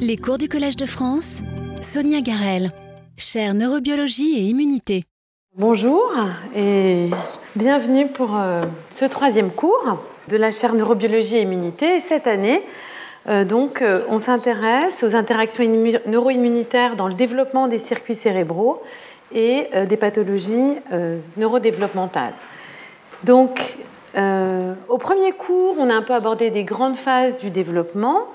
Les cours du Collège de France, Sonia Garel, chaire neurobiologie et immunité. Bonjour et bienvenue pour euh, ce troisième cours de la chaire neurobiologie et immunité. cette année, euh, donc, euh, on s'intéresse aux interactions neuroimmunitaires dans le développement des circuits cérébraux et des pathologies neurodéveloppementales. Donc, au premier cours, on a un peu abordé des grandes phases du développement.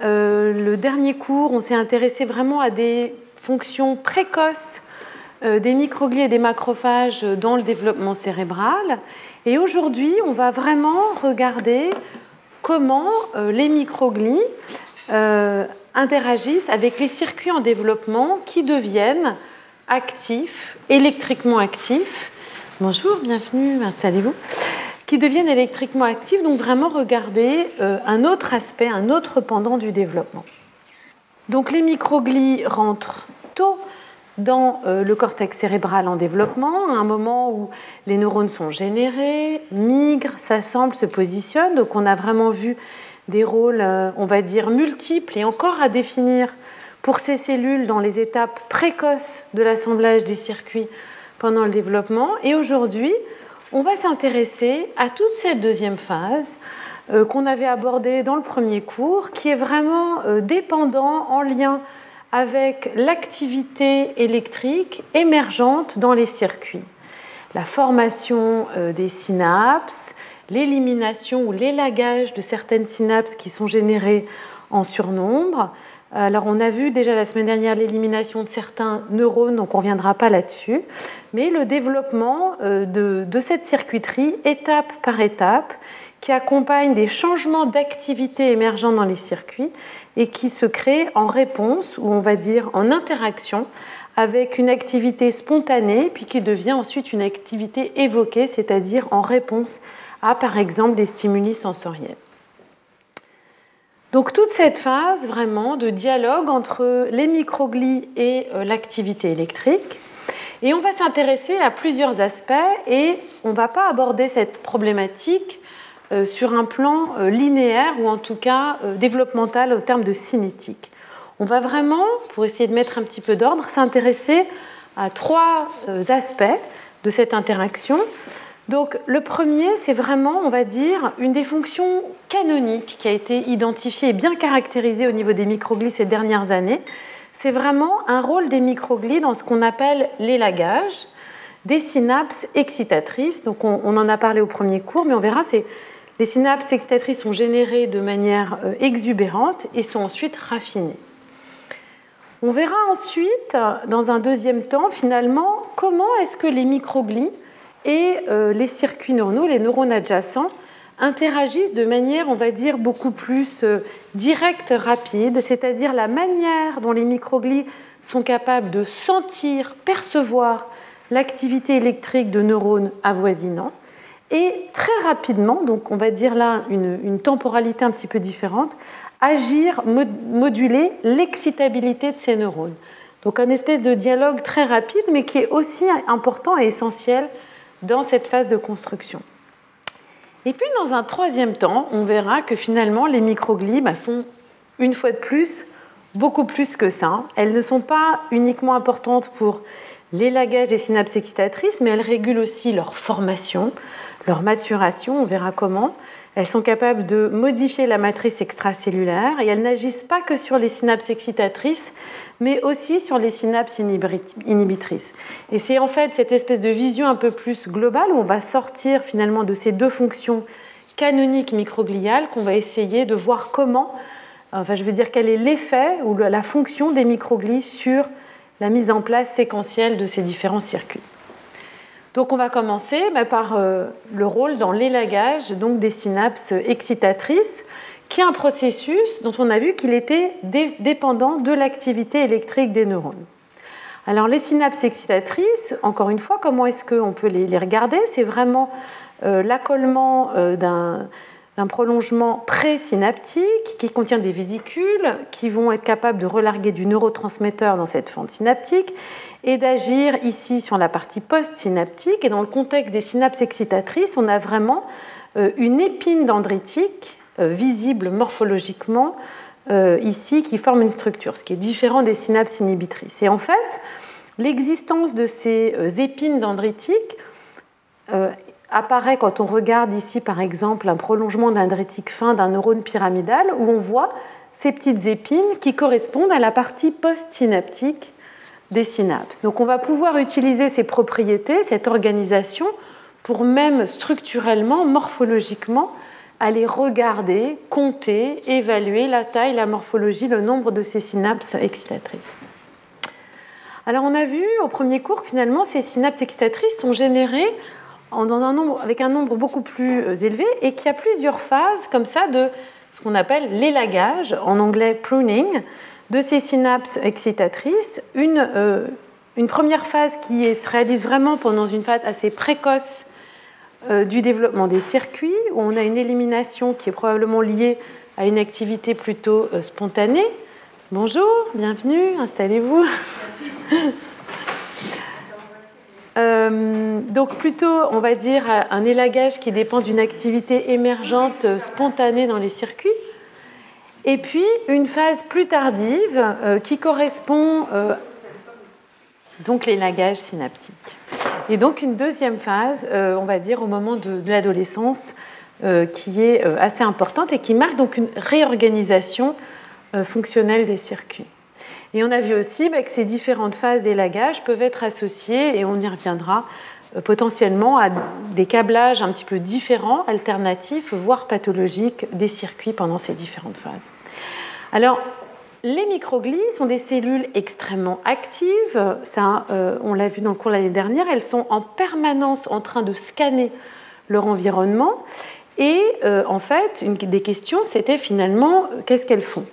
Le dernier cours, on s'est intéressé vraiment à des fonctions précoces des microglies et des macrophages dans le développement cérébral. Et aujourd'hui, on va vraiment regarder comment euh, les microglies euh, interagissent avec les circuits en développement qui deviennent actifs, électriquement actifs. Bonjour, bienvenue, installez-vous. Qui deviennent électriquement actifs, donc vraiment regarder euh, un autre aspect, un autre pendant du développement. Donc les microglies rentrent tôt dans euh, le cortex cérébral en développement, à un moment où les neurones sont générés, migrent, s'assemblent, se positionnent. Donc on a vraiment vu des rôles, euh, on va dire, multiples et encore à définir pour ces cellules dans les étapes précoces de l'assemblage des circuits pendant le développement. Et aujourd'hui, on va s'intéresser à toute cette deuxième phase euh, qu'on avait abordée dans le premier cours, qui est vraiment dépendant, en lien avec l'activité électrique émergente dans les circuits. La formation euh, des synapses, l'élimination ou l'élagage de certaines synapses qui sont générées en surnombre. Alors on a vu déjà la semaine dernière l'élimination de certains neurones, donc on ne reviendra pas là-dessus, mais le développement euh, de, cette circuiterie étape par étape qui accompagne des changements d'activité émergents dans les circuits et qui se créent en réponse, ou on va dire en interaction, avec une activité spontanée, puis qui devient ensuite une activité évoquée, c'est-à-dire en réponse à, par exemple, des stimuli sensoriels. Donc toute cette phase vraiment de dialogue entre les microglies et euh, l'activité électrique. Et on va s'intéresser à plusieurs aspects et on ne va pas aborder cette problématique euh, sur un plan euh, linéaire ou en tout cas développemental au terme de cinétique. On va vraiment, pour essayer de mettre un petit peu d'ordre, s'intéresser à trois aspects de cette interaction. Donc le premier, c'est vraiment, on va dire, une des fonctions canoniques qui a été identifiée et bien caractérisée au niveau des microglies ces dernières années. C'est vraiment un rôle des microglies dans ce qu'on appelle l'élagage des synapses excitatrices. Donc on, en a parlé au premier cours, mais on verra, c'est les synapses excitatrices sont générées de manière euh, exubérante et sont ensuite raffinées. On verra ensuite, dans un deuxième temps, finalement, comment est-ce que les microglies et euh, les circuits neuronaux, les neurones adjacents, interagissent de manière, on va dire, beaucoup plus euh, directe, rapide, c'est-à-dire la manière dont les microglies sont capables de sentir, percevoir l'activité électrique de neurones avoisinants et très rapidement, donc on va dire là une, temporalité un petit peu différente, agir, moduler l'excitabilité de ces neurones. Donc un espèce de dialogue très rapide, mais qui est aussi important et essentiel dans cette phase de construction. Et puis dans un troisième temps, on verra que finalement les microglies font une fois de plus beaucoup plus que ça. Elles ne sont pas uniquement importantes pour l'élagage des synapses excitatrices, mais elles régulent aussi leur formation, leur maturation, on verra comment. Elles sont capables de modifier la matrice extracellulaire et elles n'agissent pas que sur les synapses excitatrices, mais aussi sur les synapses inhibitrices. Et c'est en fait cette espèce de vision un peu plus globale où on va sortir finalement de ces deux fonctions canoniques microgliales qu'on va essayer de voir comment, enfin je veux dire quel est l'effet ou la fonction des microglies sur la mise en place séquentielle de ces différents circuits. Donc on va commencer par euh, le rôle dans l'élagage donc des synapses excitatrices, qui est un processus dont on a vu qu'il était dépendant de l'activité électrique des neurones. Alors les synapses excitatrices, encore une fois, comment est-ce qu'on peut les, regarder? C'est vraiment euh, l'accollement euh, d'un un prolongement présynaptique qui contient des vésicules qui vont être capables de relarguer du neurotransmetteur dans cette fente synaptique et d'agir ici sur la partie post-synaptique. Et dans le contexte des synapses excitatrices, on a vraiment euh, une épine dendritique euh, visible morphologiquement ici qui forment une structure, ce qui est différent des synapses inhibitrices. Et en fait, l'existence de ces épines dendritiques apparaît quand on regarde ici, par exemple, un prolongement dendritique fin d'un neurone pyramidal, où on voit ces petites épines qui correspondent à la partie post-synaptique des synapses. Donc on va pouvoir utiliser ces propriétés, cette organisation, pour même structurellement, morphologiquement, aller regarder, compter, évaluer la taille, la morphologie, le nombre de ces synapses excitatrices. Alors on a vu au premier cours que finalement ces synapses excitatrices sont générées dans un nombre, avec un nombre beaucoup plus euh, élevé et qu'il y a plusieurs phases comme ça de ce qu'on appelle l'élagage, en anglais pruning, de ces synapses excitatrices. Une, euh, première phase qui se réalise vraiment pendant une phase assez précoce euh, du développement des circuits, où on a une élimination qui est probablement liée à une activité plutôt spontanée. Bonjour, bienvenue, installez-vous. Euh, donc plutôt, on va dire, un élagage qui dépend d'une activité émergente euh, spontanée dans les circuits. Et puis une phase plus tardive euh, qui correspond donc l'élagage synaptique. Et donc une deuxième phase, on va dire, au moment de, de l'adolescence, qui est assez importante et qui marque donc une réorganisation fonctionnelle des circuits. Et on a vu aussi bah, que ces différentes phases d'élagage peuvent être associées, et on y reviendra, euh, potentiellement à des câblages un petit peu différents, alternatifs, voire pathologiques des circuits pendant ces différentes phases. Alors, les microglies sont des cellules extrêmement actives. Ça, euh, on l'a vu dans le cours l'année dernière. Elles sont en permanence en train de scanner leur environnement. Et euh, en fait, une des questions, c'était finalement qu'est-ce qu'elles font?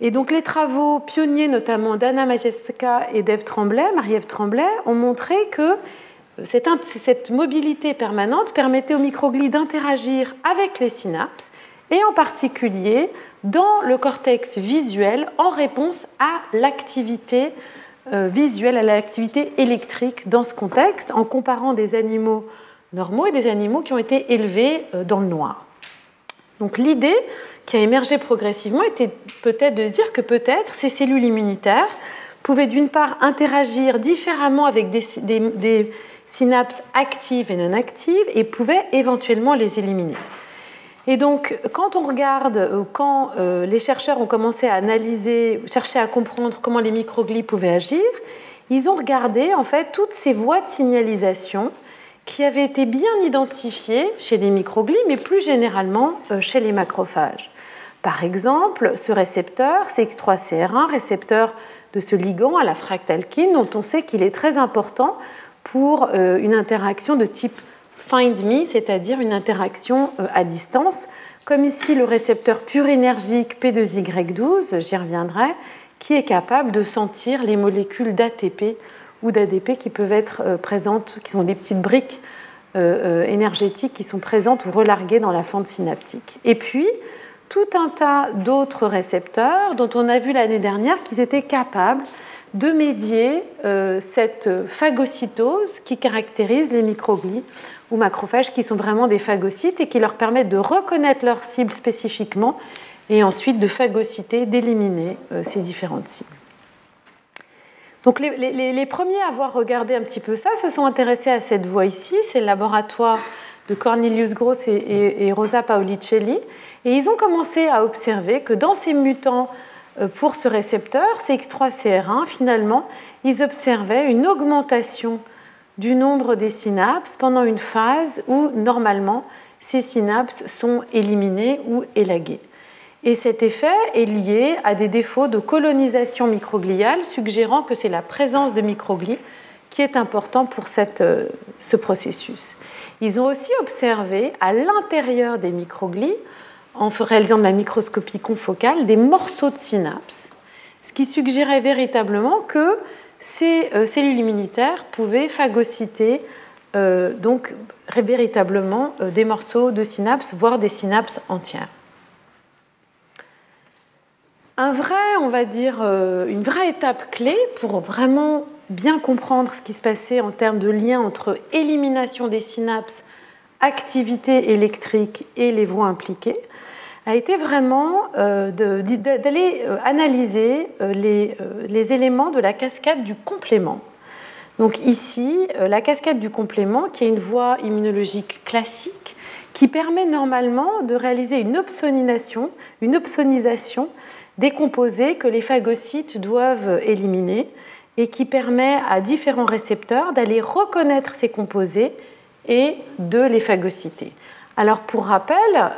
Et donc les travaux pionniers, notamment d'Anna Majeska et d'Ève Tremblay, Marie-Ève Tremblay, ont montré que cette, mobilité permanente permettait aux microglies d'interagir avec les synapses et en particulier dans le cortex visuel en réponse à l'activité euh, visuelle, à l'activité électrique dans ce contexte, en comparant des animaux normaux et des animaux qui ont été élevés euh, dans le noir. Donc l'idée, qui a émergé progressivement était peut-être de se dire que peut-être ces cellules immunitaires pouvaient d'une part interagir différemment avec des, synapses actives et non actives et pouvaient éventuellement les éliminer. Et donc, quand on regarde, euh, quand euh, les chercheurs ont commencé à analyser, chercher à comprendre comment les microglies pouvaient agir, ils ont regardé en fait toutes ces voies de signalisation qui avaient été bien identifiées chez les microglies, mais plus généralement euh, chez les macrophages. Par exemple, ce récepteur, CX3CR1, récepteur de ce ligand à la fractalkine, dont on sait qu'il est très important pour euh, une interaction de type find me, c'est-à-dire une interaction euh, à distance, comme ici le récepteur pur-énergique P2Y12, j'y reviendrai, qui est capable de sentir les molécules d'ATP ou d'ADP qui peuvent être euh, présentes, qui sont des petites briques énergétiques qui sont présentes ou relarguées dans la fente synaptique. Et puis, tout un tas d'autres récepteurs dont on a vu l'année dernière qu'ils étaient capables de médier euh, cette phagocytose qui caractérise les microglies ou macrophages qui sont vraiment des phagocytes et qui leur permettent de reconnaître leur cible spécifiquement et ensuite de phagocyter, d'éliminer euh, ces différentes cibles. Donc les, premiers à avoir regardé un petit peu ça se sont intéressés à cette voie ici, c'est le laboratoire de Cornelius Gross et, et Rosa Paolicelli, et ils ont commencé à observer que dans ces mutants euh, pour ce récepteur, CX3CR1, finalement, ils observaient une augmentation du nombre des synapses pendant une phase où, normalement, ces synapses sont éliminées ou élaguées. Et cet effet est lié à des défauts de colonisation microgliale, suggérant que c'est la présence de microglies qui est important pour euh, ce processus. Ils ont aussi observé à l'intérieur des microglies en réalisant de la microscopie confocale des morceaux de synapses, ce qui suggérait véritablement que ces euh, cellules immunitaires pouvaient phagocyter euh, donc véritablement des morceaux de synapses, voire des synapses entières. Un vrai, on va dire, une vraie étape clé pour vraiment bien comprendre ce qui se passait en termes de lien entre élimination des synapses, activité électrique et les voies impliquées, a été vraiment d'aller analyser les, les, éléments de la cascade du complément. Donc ici, la cascade du complément, qui est une voie immunologique classique, qui permet normalement de réaliser une opsonisation, une opsonisation des composés que les phagocytes doivent éliminer et qui permet à différents récepteurs d'aller reconnaître ces composés et de les phagocyter. Alors pour rappel,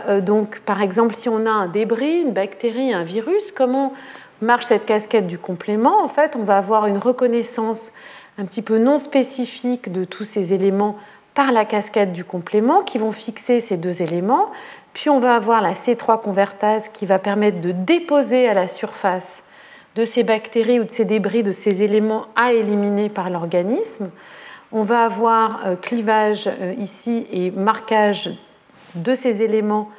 euh, donc par exemple si on a un débris, une bactérie, un virus, comment marche cette casquette du complément? En fait, on va avoir une reconnaissance un petit peu non spécifique de tous ces éléments par la cascade du complément qui vont fixer ces deux éléments. Puis on va avoir la C3 convertase qui va permettre de déposer à la surface de ces bactéries ou de ces débris, de ces éléments à éliminer par l'organisme. On va avoir euh, clivage euh, ici et marquage de ces éléments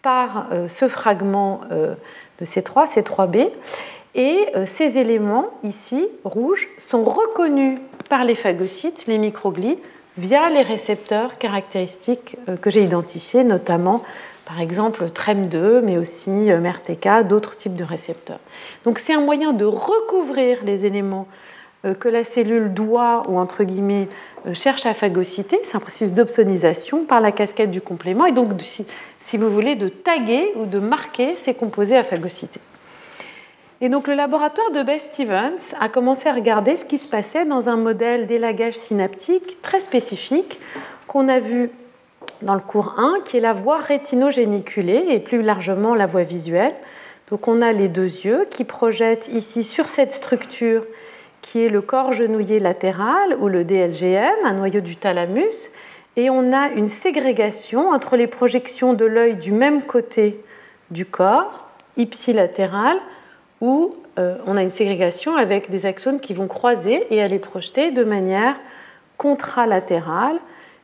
par euh, ce fragment de C3, C3b. Et ces éléments ici, rouges, sont reconnus par les phagocytes, les microglies, via les récepteurs caractéristiques euh, que j'ai identifiés, notamment par exemple TREM2, mais aussi euh, MERTK, d'autres types de récepteurs. Donc c'est un moyen de recouvrir les éléments euh, que la cellule doit, ou entre guillemets, cherche à phagocyter. C'est un processus d'opsonisation par la casquette du complément, et donc, si vous voulez, de taguer ou de marquer ces composés à phagocyter. Et donc le laboratoire de Beth Stevens a commencé à regarder ce qui se passait dans un modèle d'élagage synaptique très spécifique qu'on a vu dans le cours 1, qui est la voie rétinogéniculée et plus largement la voie visuelle. Donc on a les deux yeux qui projettent ici sur cette structure qui est le corps genouillé latéral ou le DLGN, un noyau du thalamus, et on a une ségrégation entre les projections de l'œil du même côté du corps, ipsilatéral, où euh, on a une ségrégation avec des axones qui vont croiser et aller projeter de manière contralatérale.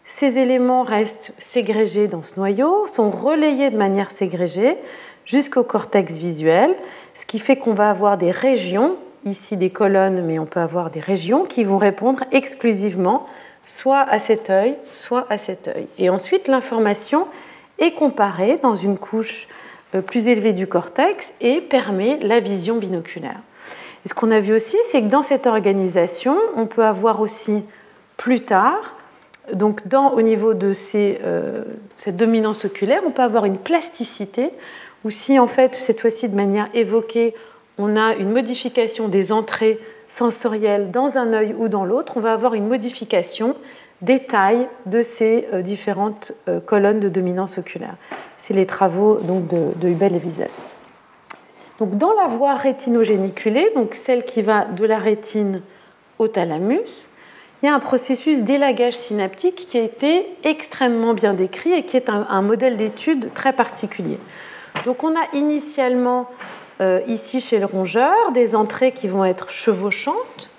Ces éléments restent ségrégés dans ce noyau, sont relayés de manière ségrégée jusqu'au cortex visuel, ce qui fait qu'on va avoir des régions, ici des colonnes, mais on peut avoir des régions qui vont répondre exclusivement soit à cet œil, soit à cet œil. Et ensuite, l'information est comparée dans une couche plus élevé du cortex et permet la vision binoculaire. Et ce qu'on a vu aussi, c'est que dans cette organisation, on peut avoir aussi plus tard, donc au niveau de ces, euh, cette dominance oculaire, on peut avoir une plasticité, ou si en fait, cette fois-ci de manière évoquée, on a une modification des entrées sensorielles dans un œil ou dans l'autre, on va avoir une modification détail de ces euh, différentes euh, colonnes de dominance oculaire. C'est les travaux donc, de, Hubel et Wiesel. Donc, dans la voie rétinogéniculée, donc celle qui va de la rétine au thalamus, il y a un processus d'élagage synaptique qui a été extrêmement bien décrit et qui est un, modèle d'étude très particulier. Donc on a initialement euh, ici chez le rongeur des entrées qui vont être chevauchantes,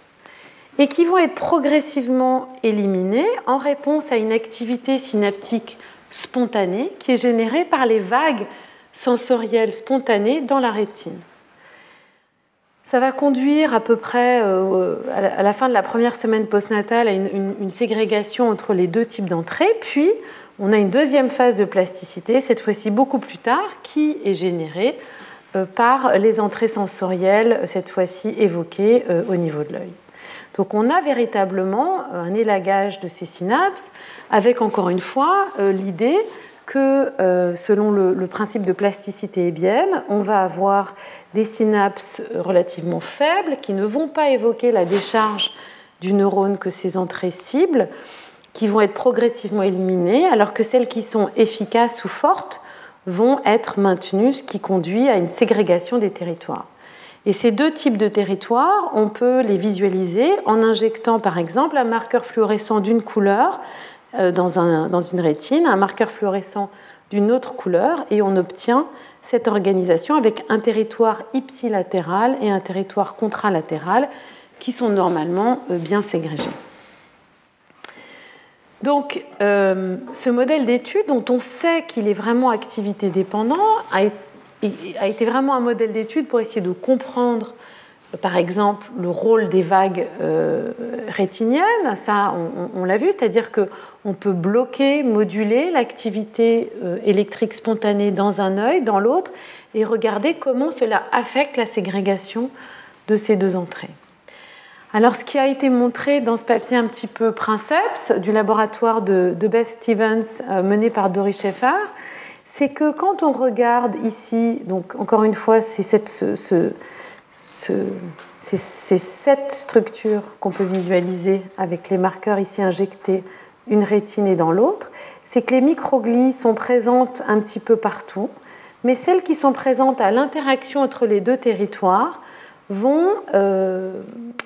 et qui vont être progressivement éliminés en réponse à une activité synaptique spontanée qui est générée par les vagues sensorielles spontanées dans la rétine. Ça va conduire à peu près euh, à la fin de la première semaine postnatale à une, ségrégation entre les deux types d'entrées, puis on a une deuxième phase de plasticité, cette fois-ci beaucoup plus tard, qui est générée euh, par les entrées sensorielles, cette fois-ci évoquées euh, au niveau de l'œil. Donc on a véritablement euh, un élagage de ces synapses avec encore une fois euh, l'idée que euh, selon le, principe de plasticité hébienne, on va avoir des synapses relativement faibles qui ne vont pas évoquer la décharge du neurone que ces entrées ciblent, qui vont être progressivement éliminées, alors que celles qui sont efficaces ou fortes vont être maintenues, ce qui conduit à une ségrégation des territoires. Et ces deux types de territoires, on peut les visualiser en injectant par exemple un marqueur fluorescent d'une couleur euh, dans, un, dans, une rétine, un marqueur fluorescent d'une autre couleur, et on obtient cette organisation avec un territoire ipsilatéral et un territoire contralatéral qui sont normalement euh, bien ségrégés. Donc, euh, ce modèle d'étude, dont on sait qu'il est vraiment activité dépendant, a été a été vraiment un modèle d'étude pour essayer de comprendre par exemple le rôle des vagues euh, rétiniennes, ça on, l'a vu, c'est-à-dire qu'on peut bloquer, moduler l'activité euh, électrique spontanée dans un œil, dans l'autre, et regarder comment cela affecte la ségrégation de ces deux entrées. Alors ce qui a été montré dans ce papier un petit peu princeps du laboratoire de, Beth Stevens euh, mené par Doris Schaeffer, c'est que quand on regarde ici, donc encore une fois, c'est cette, structures qu'on peut visualiser avec les marqueurs ici injectés, une rétine et dans l'autre, c'est que les microglies sont présentes un petit peu partout, mais celles qui sont présentes à l'interaction entre les deux territoires vont euh,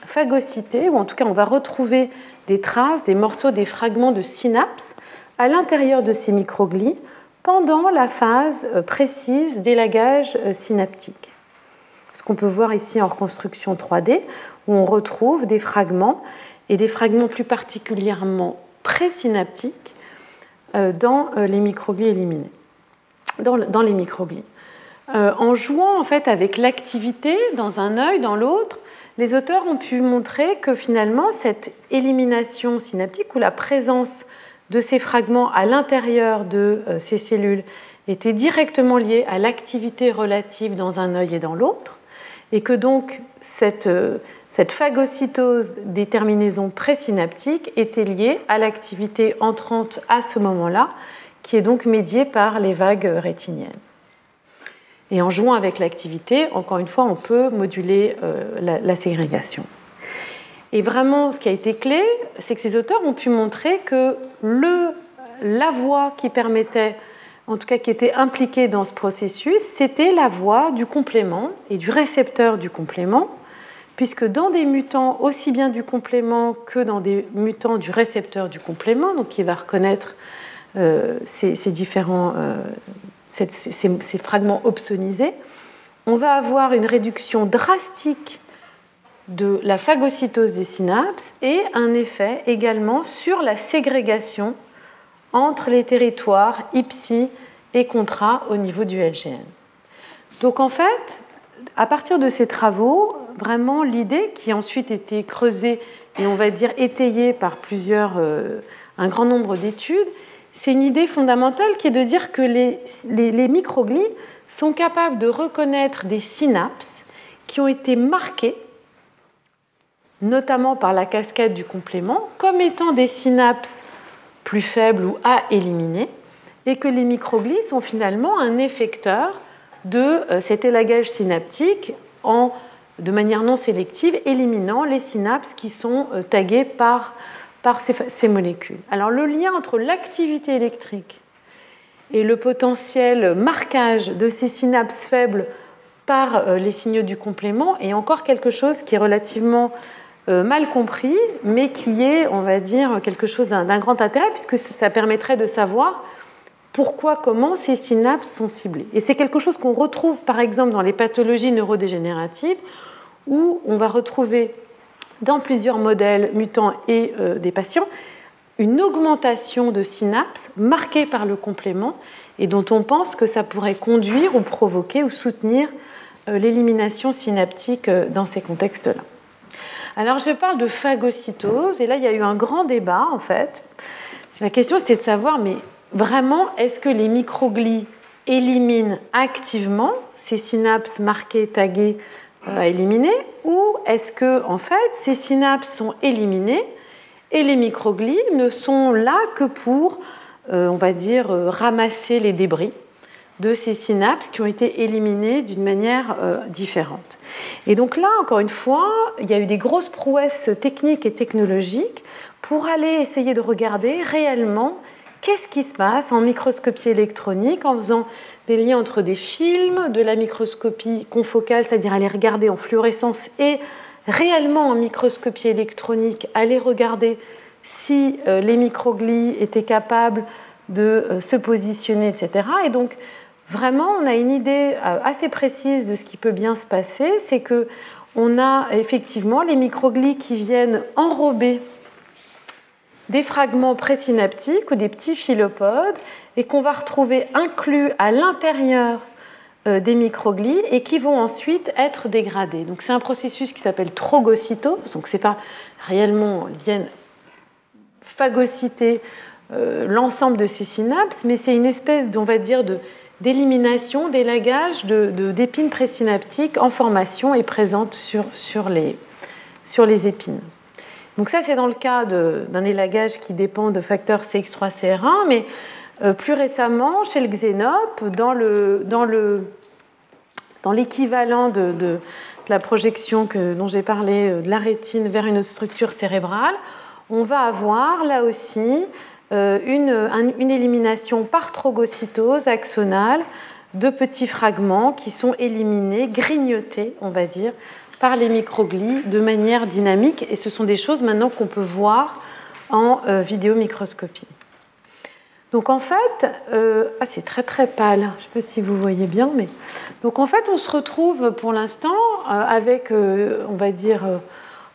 phagocyter, ou en tout cas on va retrouver des traces, des morceaux, des fragments de synapses à l'intérieur de ces microglies pendant la phase euh, précise d'élagage euh, synaptique ce qu'on peut voir ici en reconstruction 3D, où on retrouve des fragments, et des fragments plus particulièrement présynaptiques euh, dans les microglies éliminés, dans les microglies. En jouant en fait avec l'activité dans un œil, dans l'autre, les auteurs ont pu montrer que finalement cette élimination synaptique ou la présence de ces fragments à l'intérieur de ces cellules était directement liée à l'activité relative dans un œil et dans l'autre, et que donc cette, euh, cette phagocytose des terminaisons présynaptiques était liée à l'activité entrante à ce moment-là, qui est donc médiée par les vagues rétiniennes. Et en jouant avec l'activité, encore une fois, on peut moduler euh, la, ségrégation. Et vraiment, ce qui a été clé, c'est que ces auteurs ont pu montrer que la voie qui permettait en tout cas qui était impliqué dans ce processus, c'était la voie du complément et du récepteur du complément, puisque dans des mutants aussi bien du complément que dans des mutants du récepteur du complément, donc qui va reconnaître euh, ces, différents euh, ces, fragments opsonisés, on va avoir une réduction drastique de la phagocytose des synapses et un effet également sur la ségrégation entre les territoires IPSI et contrat au niveau du LGN. Donc en fait, à partir de ces travaux, vraiment l'idée qui a ensuite été creusée et on va dire étayée par plusieurs, euh, un grand nombre d'études, c'est une idée fondamentale qui est de dire que les, les, les microglies sont capables de reconnaître des synapses qui ont été marquées notamment par la cascade du complément, comme étant des synapses plus faibles ou à éliminer, et que les microglies sont finalement un effecteur de euh, cet élagage synaptique en, de manière non sélective, éliminant les synapses qui sont euh, taguées par, par ces, ces molécules. Alors le lien entre l'activité électrique et le potentiel marquage de ces synapses faibles par euh, les signaux du complément est encore quelque chose qui est relativement mal compris, mais qui est, on va dire, quelque chose d'un grand intérêt, puisque ça permettrait de savoir pourquoi, comment ces synapses sont ciblées. Et c'est quelque chose qu'on retrouve, par exemple, dans les pathologies neurodégénératives, où on va retrouver dans plusieurs modèles mutants et euh, des patients une augmentation de synapses marquée par le complément et dont on pense que ça pourrait conduire ou provoquer ou soutenir euh, l'élimination synaptique dans ces contextes-là. Alors je parle de phagocytose, et là il y a eu un grand débat en fait. La question c'était de savoir, mais vraiment, est-ce que les microglies éliminent activement ces synapses marquées, taguées euh, à éliminer, ou est-ce que en fait ces synapses sont éliminées et les microglies ne sont là que pour, euh, on va dire, euh, ramasser les débris de ces synapses qui ont été éliminées d'une manière euh, différente. Et donc là, encore une fois, il y a eu des grosses prouesses techniques et technologiques pour aller essayer de regarder réellement qu'est-ce qui se passe en microscopie électronique en faisant des liens entre des films, de la microscopie confocale, c'est-à-dire aller regarder en fluorescence et réellement en microscopie électronique, aller regarder si euh, les microglies étaient capables de euh, se positionner, etc. Et donc, vraiment, on a une idée euh, assez précise de ce qui peut bien se passer, c'est que on a effectivement les microglies qui viennent enrober des fragments présynaptiques ou des petits philopodes et qu'on va retrouver inclus à l'intérieur euh, des microglies et qui vont ensuite être dégradés. Donc c'est un processus qui s'appelle trogocytose, donc c'est pas réellement ils viennent phagocyter euh, l'ensemble de ces synapses, mais c'est une espèce, on va dire, d'élimination, d'élagage d'épines de, présynaptiques en formation et présentes sur, sur, les, sur les épines. Donc ça, c'est dans le cas d'un élagage qui dépend de facteurs CX3-CR1, mais euh, plus récemment, chez le xénope, dans le, dans le, dans l'équivalent de, de, la projection que, dont j'ai parlé euh, de la rétine vers une autre structure cérébrale, on va avoir là aussi euh, une, une élimination par trogocytose axonale de petits fragments qui sont éliminés, grignotés, on va dire, par les microglies de manière dynamique. Et ce sont des choses maintenant qu'on peut voir en vidéomicroscopie. Donc en fait, euh, ah, c'est très très pâle, je ne sais pas si vous voyez bien, mais donc en fait on se retrouve pour l'instant euh, avec, euh, on va dire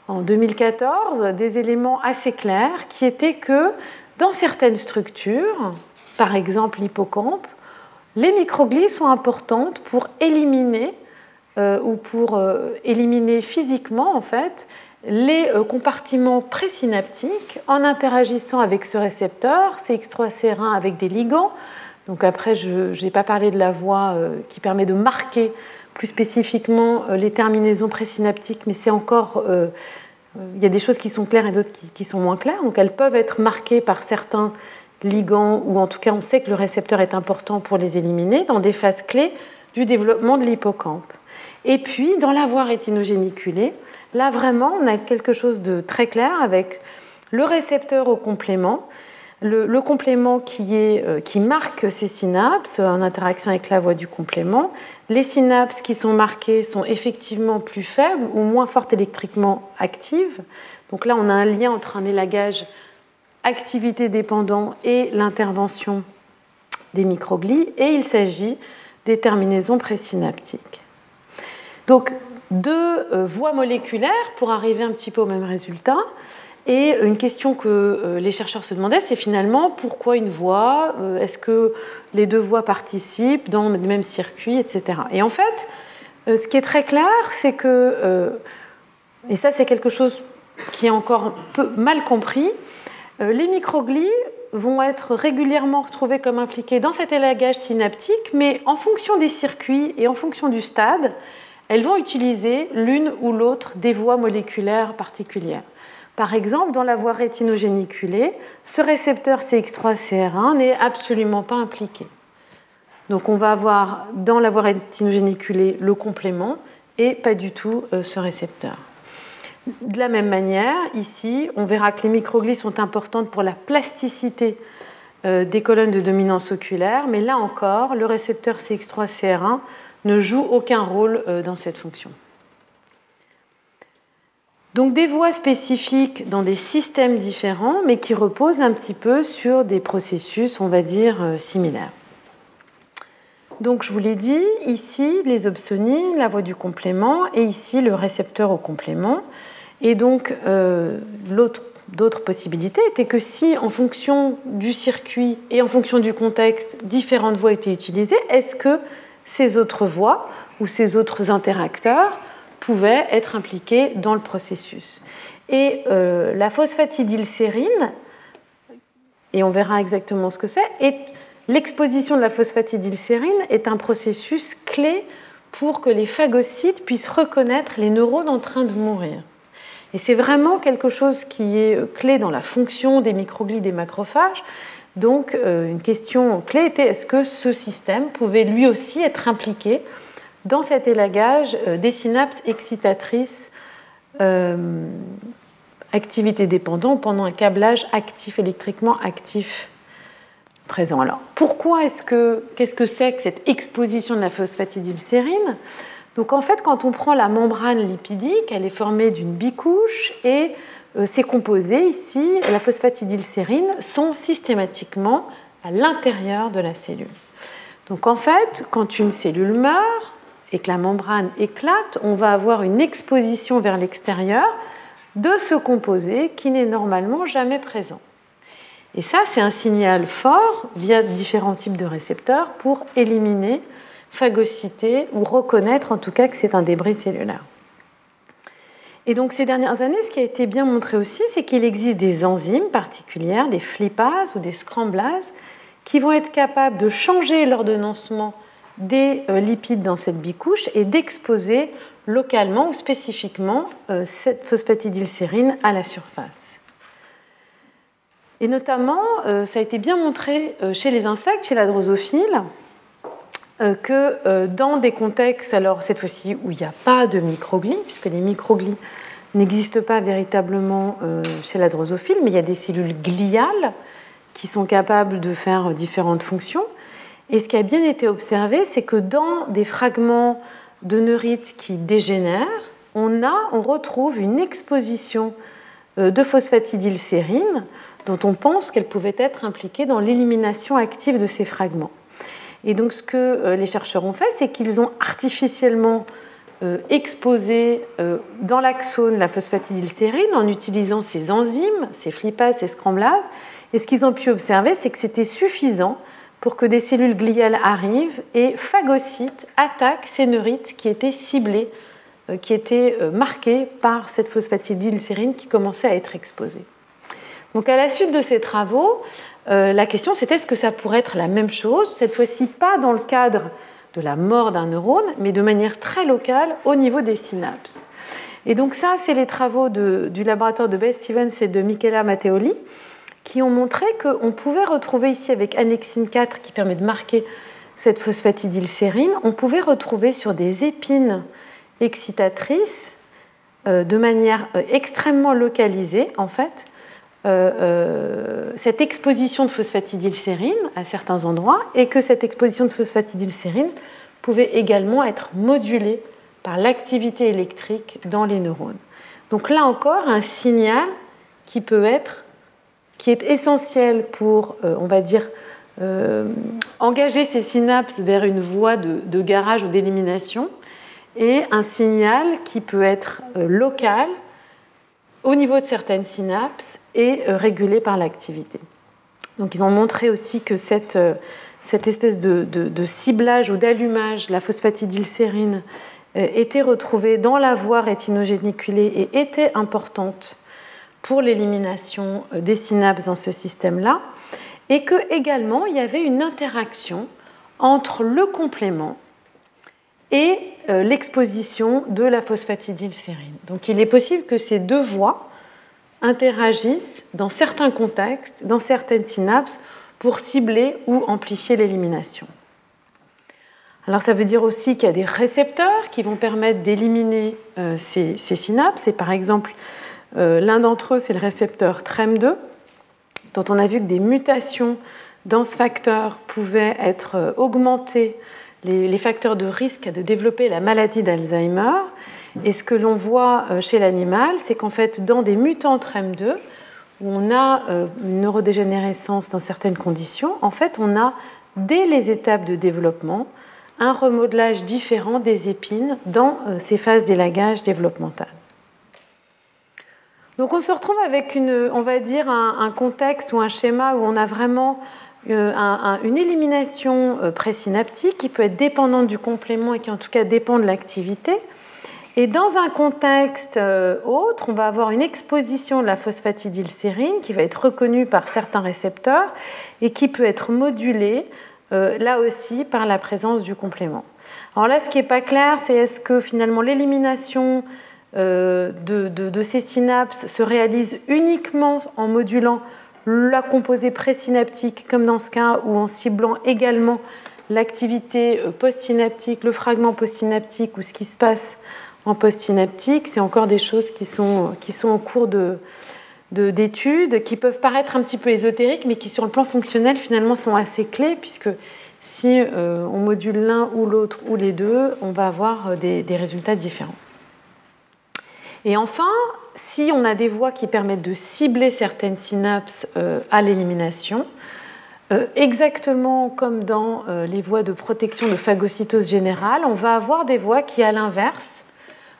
en 2014, des éléments assez clairs qui étaient que dans certaines structures, par exemple l'hippocampe, les microglies sont importantes pour éliminer ou pour éliminer physiquement en fait les euh, compartiments présynaptiques en interagissant avec ce récepteur, CX3CR1 avec des ligands. Donc après, je n'ai pas parlé de la voie euh, qui permet de marquer plus spécifiquement euh, les terminaisons présynaptiques, mais c'est encore... Il y a des choses qui sont claires et d'autres qui, sont moins claires. Donc elles peuvent être marquées par certains ligands, ou en tout cas on sait que le récepteur est important pour les éliminer, dans des phases clés du développement de l'hippocampe. Et puis, dans la voie rétinogéniculée, Là, vraiment, on a quelque chose de très clair avec le récepteur au complément, le, complément qui, euh, qui marque ces synapses en interaction avec la voie du complément. Les synapses qui sont marquées sont effectivement plus faibles ou moins fortes électriquement actives. Donc là, on a un lien entre un élagage activité dépendant et l'intervention des microglies, et il s'agit des terminaisons présynaptiques. Donc, deux euh, voies moléculaires pour arriver un petit peu au même résultat. Et une question que euh, les chercheurs se demandaient, c'est finalement pourquoi une voie euh, Est-ce que les deux voies participent dans le même circuit, etc. Et en fait, ce qui est très clair, c'est que, et ça c'est quelque chose qui est encore peu mal compris, les microglies vont être régulièrement retrouvés comme impliqués dans cet élagage synaptique, mais en fonction des circuits et en fonction du stade, elles vont utiliser l'une ou l'autre des voies moléculaires particulières. Par exemple, dans la voie rétinogéniculée, ce récepteur CX3-CR1 n'est absolument pas impliqué. Donc on va avoir dans la voie rétinogéniculée le complément et pas du tout euh, ce récepteur. De la même manière, ici, on verra que les microglies sont importantes pour la plasticité euh, des colonnes de dominance oculaire, mais là encore, le récepteur CX3-CR1 ne joue aucun rôle euh, dans cette fonction. Donc des voies spécifiques dans des systèmes différents, mais qui reposent un petit peu sur des processus, on va dire, euh, similaires. Donc je vous l'ai dit, ici les opsonies, la voie du complément, et ici le récepteur au complément. Et donc euh, d'autres possibilités étaient que si en fonction du circuit et en fonction du contexte, différentes voies étaient utilisées, est-ce que ces autres voies ou ces autres interacteurs pouvaient être impliqués dans le processus. Et euh, la phosphatidylsérine, et on verra exactement ce que c'est, et l'exposition de la phosphatidylsérine est un processus clé pour que les phagocytes puissent reconnaître les neurones en train de mourir. Et c'est vraiment quelque chose qui est euh, clé dans la fonction des microglies des macrophages, donc euh, une question clé était est-ce que ce système pouvait lui aussi être impliqué dans cet élagage euh, des synapses excitatrices euh, activité dépendante pendant un câblage actif électriquement actif présent. Alors pourquoi est-ce que qu'est-ce que c'est que cette exposition de la phosphatidylsérine Donc en fait quand on prend la membrane lipidique, elle est formée d'une bicouche et euh, ces composés ici, la phosphatidylsérine, sont systématiquement à l'intérieur de la cellule. Donc en fait, quand une cellule meurt et que la membrane éclate, on va avoir une exposition vers l'extérieur de ce composé qui n'est normalement jamais présent. Et ça, c'est un signal fort via différents types de récepteurs pour éliminer, phagocyter ou reconnaître en tout cas que c'est un débris cellulaire. Et donc ces dernières années, ce qui a été bien montré aussi, c'est qu'il existe des enzymes particulières, des flipases ou des scramblases, qui vont être capables de changer l'ordonnancement des euh, lipides dans cette bicouche et d'exposer localement ou spécifiquement euh, cette phosphatidylsérine à la surface. Et notamment, euh, ça a été bien montré chez les insectes, chez la drosophile, que dans des contextes, alors cette fois-ci où il n'y a pas de microglies, puisque les microglies n'existent pas véritablement chez la drosophile, mais il y a des cellules gliales qui sont capables de faire différentes fonctions. Et ce qui a bien été observé, c'est que dans des fragments de neurites qui dégénèrent, on, a, on retrouve une exposition euh, de phosphatidylsérine dont on pense qu'elle pouvait être impliquée dans l'élimination active de ces fragments. Et donc ce que euh, les chercheurs ont fait, c'est qu'ils ont artificiellement euh, exposé dans l'axone la phosphatidylsérine en utilisant ces enzymes, ces flipases, ces scramblases. Et ce qu'ils ont pu observer, c'est que c'était suffisant pour que des cellules gliales arrivent et phagocytent, attaquent ces neurites qui étaient ciblées, euh, qui étaient euh, marquées par cette phosphatidylsérine qui commençait à être exposée. Donc à la suite de ces travaux, euh, la question c'était est-ce que ça pourrait être la même chose, cette fois-ci pas dans le cadre de la mort d'un neurone, mais de manière très locale au niveau des synapses. Et donc ça, c'est les travaux du laboratoire de Beth Stevens et de Michela Matteoli, qui ont montré qu'on pouvait retrouver ici avec annexine 4 qui permet de marquer cette phosphatidylsérine, on pouvait retrouver sur des épines excitatrices euh, de manière euh, extrêmement localisée en fait euh, cette exposition de phosphatidylsérine à certains endroits et que cette exposition de phosphatidylsérine pouvait également être modulée par l'activité électrique dans les neurones. Donc là encore, un signal qui peut être qui est essentiel pour, euh, on va dire, euh, engager ces synapses vers une voie de, garage ou d'élimination, et un signal qui peut être euh, local au niveau de certaines synapses et régulé par l'activité. Donc ils ont montré aussi que cette, cette espèce de, de, ciblage ou d'allumage, la phosphatidylsérine, était retrouvée dans la voie rétinogéniculée et était importante pour l'élimination euh, des synapses dans ce système-là, et que également il y avait une interaction entre le complément et euh, l'exposition de la phosphatidylsérine. Donc il est possible que ces deux voies interagissent dans certains contextes, dans certaines synapses, pour cibler ou amplifier l'élimination. Alors ça veut dire aussi qu'il y a des récepteurs qui vont permettre d'éliminer euh, ces, ces, synapses, et par exemple l'un d'entre eux, c'est le récepteur TREM2, dont on a vu que des mutations dans ce facteur pouvaient être euh, augmenter les, facteurs de risque de développer la maladie d'Alzheimer. Et ce que l'on voit euh, chez l'animal, c'est qu'en fait, dans des mutants TREM2, où on a une neurodégénérescence dans certaines conditions, en fait, on a, dès les étapes de développement, un remodelage différent des épines dans ces phases d'élagage développemental. Donc on se retrouve avec une, on va dire un, contexte ou un schéma où on a vraiment euh, une élimination euh, présynaptique qui peut être dépendante du complément et qui en tout cas dépend de l'activité. Et dans un contexte euh, autre, on va avoir une exposition de la phosphatidylsérine qui va être reconnue par certains récepteurs et qui peut être modulée là aussi par la présence du complément. Alors là, ce qui n'est pas clair, c'est est-ce que finalement l'élimination euh, de, ces synapses se réalise uniquement en modulant la composée présynaptique, comme dans ce cas, ou en ciblant également l'activité euh, postsynaptique, le fragment postsynaptique ou ce qui se passe en postsynaptique. C'est encore des choses qui sont, qui sont en cours de, qui peuvent paraître un petit peu ésotériques, mais qui sur le plan fonctionnel finalement sont assez clés, puisque si euh, on module l'un ou l'autre ou les deux, on va avoir des résultats différents. Et enfin, si on a des voies qui permettent de cibler certaines synapses euh, à l'élimination, euh, exactement comme dans euh, les voies de protection de phagocytose générale, on va avoir des voies qui, à l'inverse,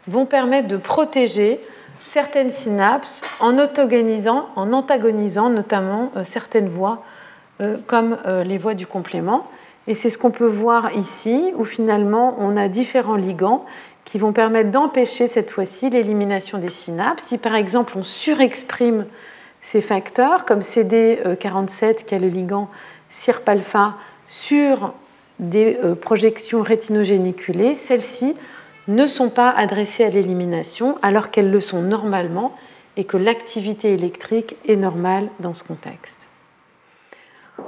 vont permettre de protéger certaines synapses en, en antagonisant notamment certaines voies comme les voies du complément, Et c'est ce qu'on peut voir ici, où finalement on a différents ligands qui vont permettre d'empêcher cette fois-ci l'élimination des synapses. Si par exemple on surexprime ces facteurs, comme CD47 qui a le ligand CIRP-alpha sur des euh, projections rétinogéniculées, celles-ci ne sont pas adressées à l'élimination alors qu'elles le sont normalement et que l'activité électrique est normale dans ce contexte.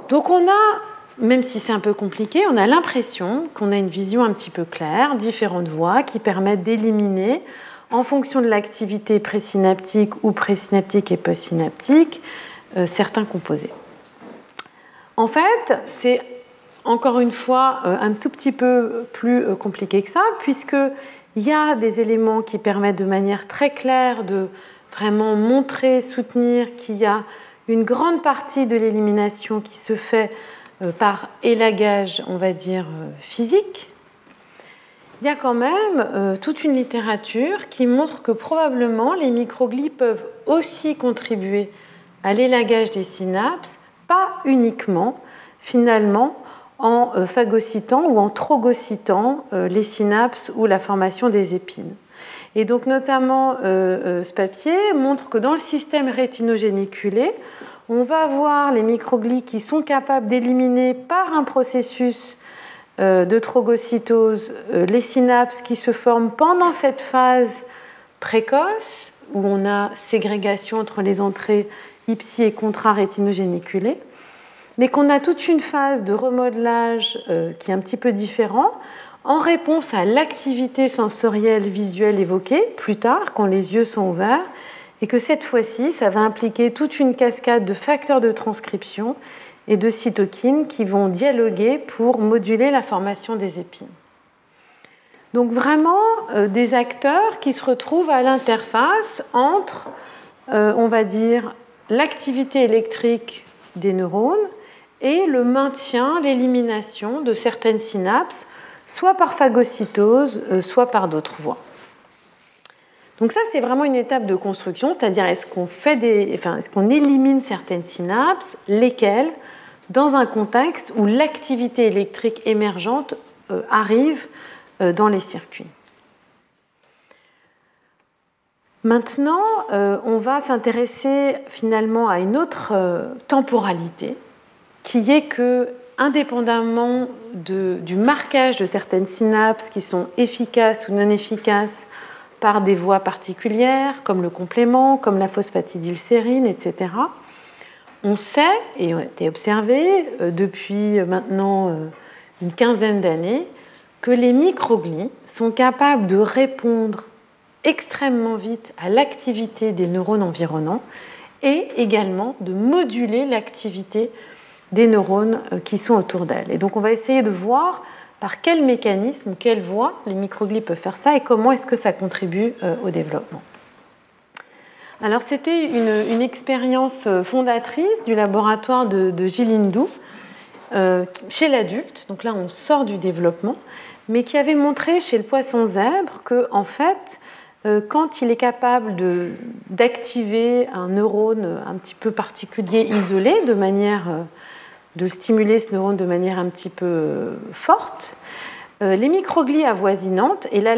Donc on a, même si c'est un peu compliqué, on a l'impression qu'on a une vision un petit peu claire, différentes voies qui permettent d'éliminer en fonction de l'activité présynaptique ou présynaptique et postsynaptique euh, certains composés. En fait, c'est encore une fois euh, un tout petit peu plus euh, compliqué que ça, puisqu'il y a des éléments qui permettent de manière très claire de vraiment montrer, soutenir qu'il y a une grande partie de l'élimination qui se fait par élagage, on va dire, physique. Il y a quand même toute une littérature qui montre que probablement les microglies peuvent aussi contribuer à l'élagage des synapses, pas uniquement finalement en euh, phagocytant ou en trogocytant euh, les synapses ou la formation des épines. Et donc notamment euh, ce papier montre que dans le système rétinogéniculé, on va avoir les microglies qui sont capables d'éliminer par un processus de trogocytose les synapses qui se forment pendant cette phase précoce où on a ségrégation entre les entrées ipsi et contra-rétinogéniculées mais qu'on a toute une phase de remodelage euh, qui est un petit peu différent en réponse à l'activité sensorielle visuelle évoquée plus tard quand les yeux sont ouverts et que cette fois-ci, ça va impliquer toute une cascade de facteurs de transcription et de cytokines qui vont dialoguer pour moduler la formation des épines. Donc vraiment euh, des acteurs qui se retrouvent à l'interface entre, euh, on va dire, l'activité électrique des neurones et le maintien, l'élimination de certaines synapses, soit par phagocytose, euh, soit par d'autres voies. Donc ça, c'est vraiment une étape de construction, c'est-à-dire est-ce qu'on fait des, enfin, est-ce qu'on élimine certaines synapses, lesquelles, dans un contexte où l'activité électrique émergente euh, arrive euh, dans les circuits. Maintenant, on va s'intéresser finalement à une autre temporalité, qui est que, indépendamment du marquage de certaines synapses qui sont efficaces ou non efficaces par des voies particulières, comme le complément, comme la phosphatidylsérine, etc., on sait, et on a été observé euh, depuis maintenant euh, une quinzaine d'années, que les microglies sont capables de répondre extrêmement vite à l'activité des neurones environnants et également de moduler l'activité des neurones euh, qui sont autour d'elle. Et donc on va essayer de voir par quel mécanisme quelle voie les microglies peuvent faire ça et comment est-ce que ça contribue euh, au développement? Alors c'était une, expérience euh, fondatrice du laboratoire de, de Gilles chez l'adulte, donc là on sort du développement, mais qui avait montré chez le poisson zèbre que en fait quand il est capable d'activer un neurone un petit peu particulier isolé de manière de stimuler ce neurone de manière un petit peu euh, forte. Euh, les microglies avoisinantes, et là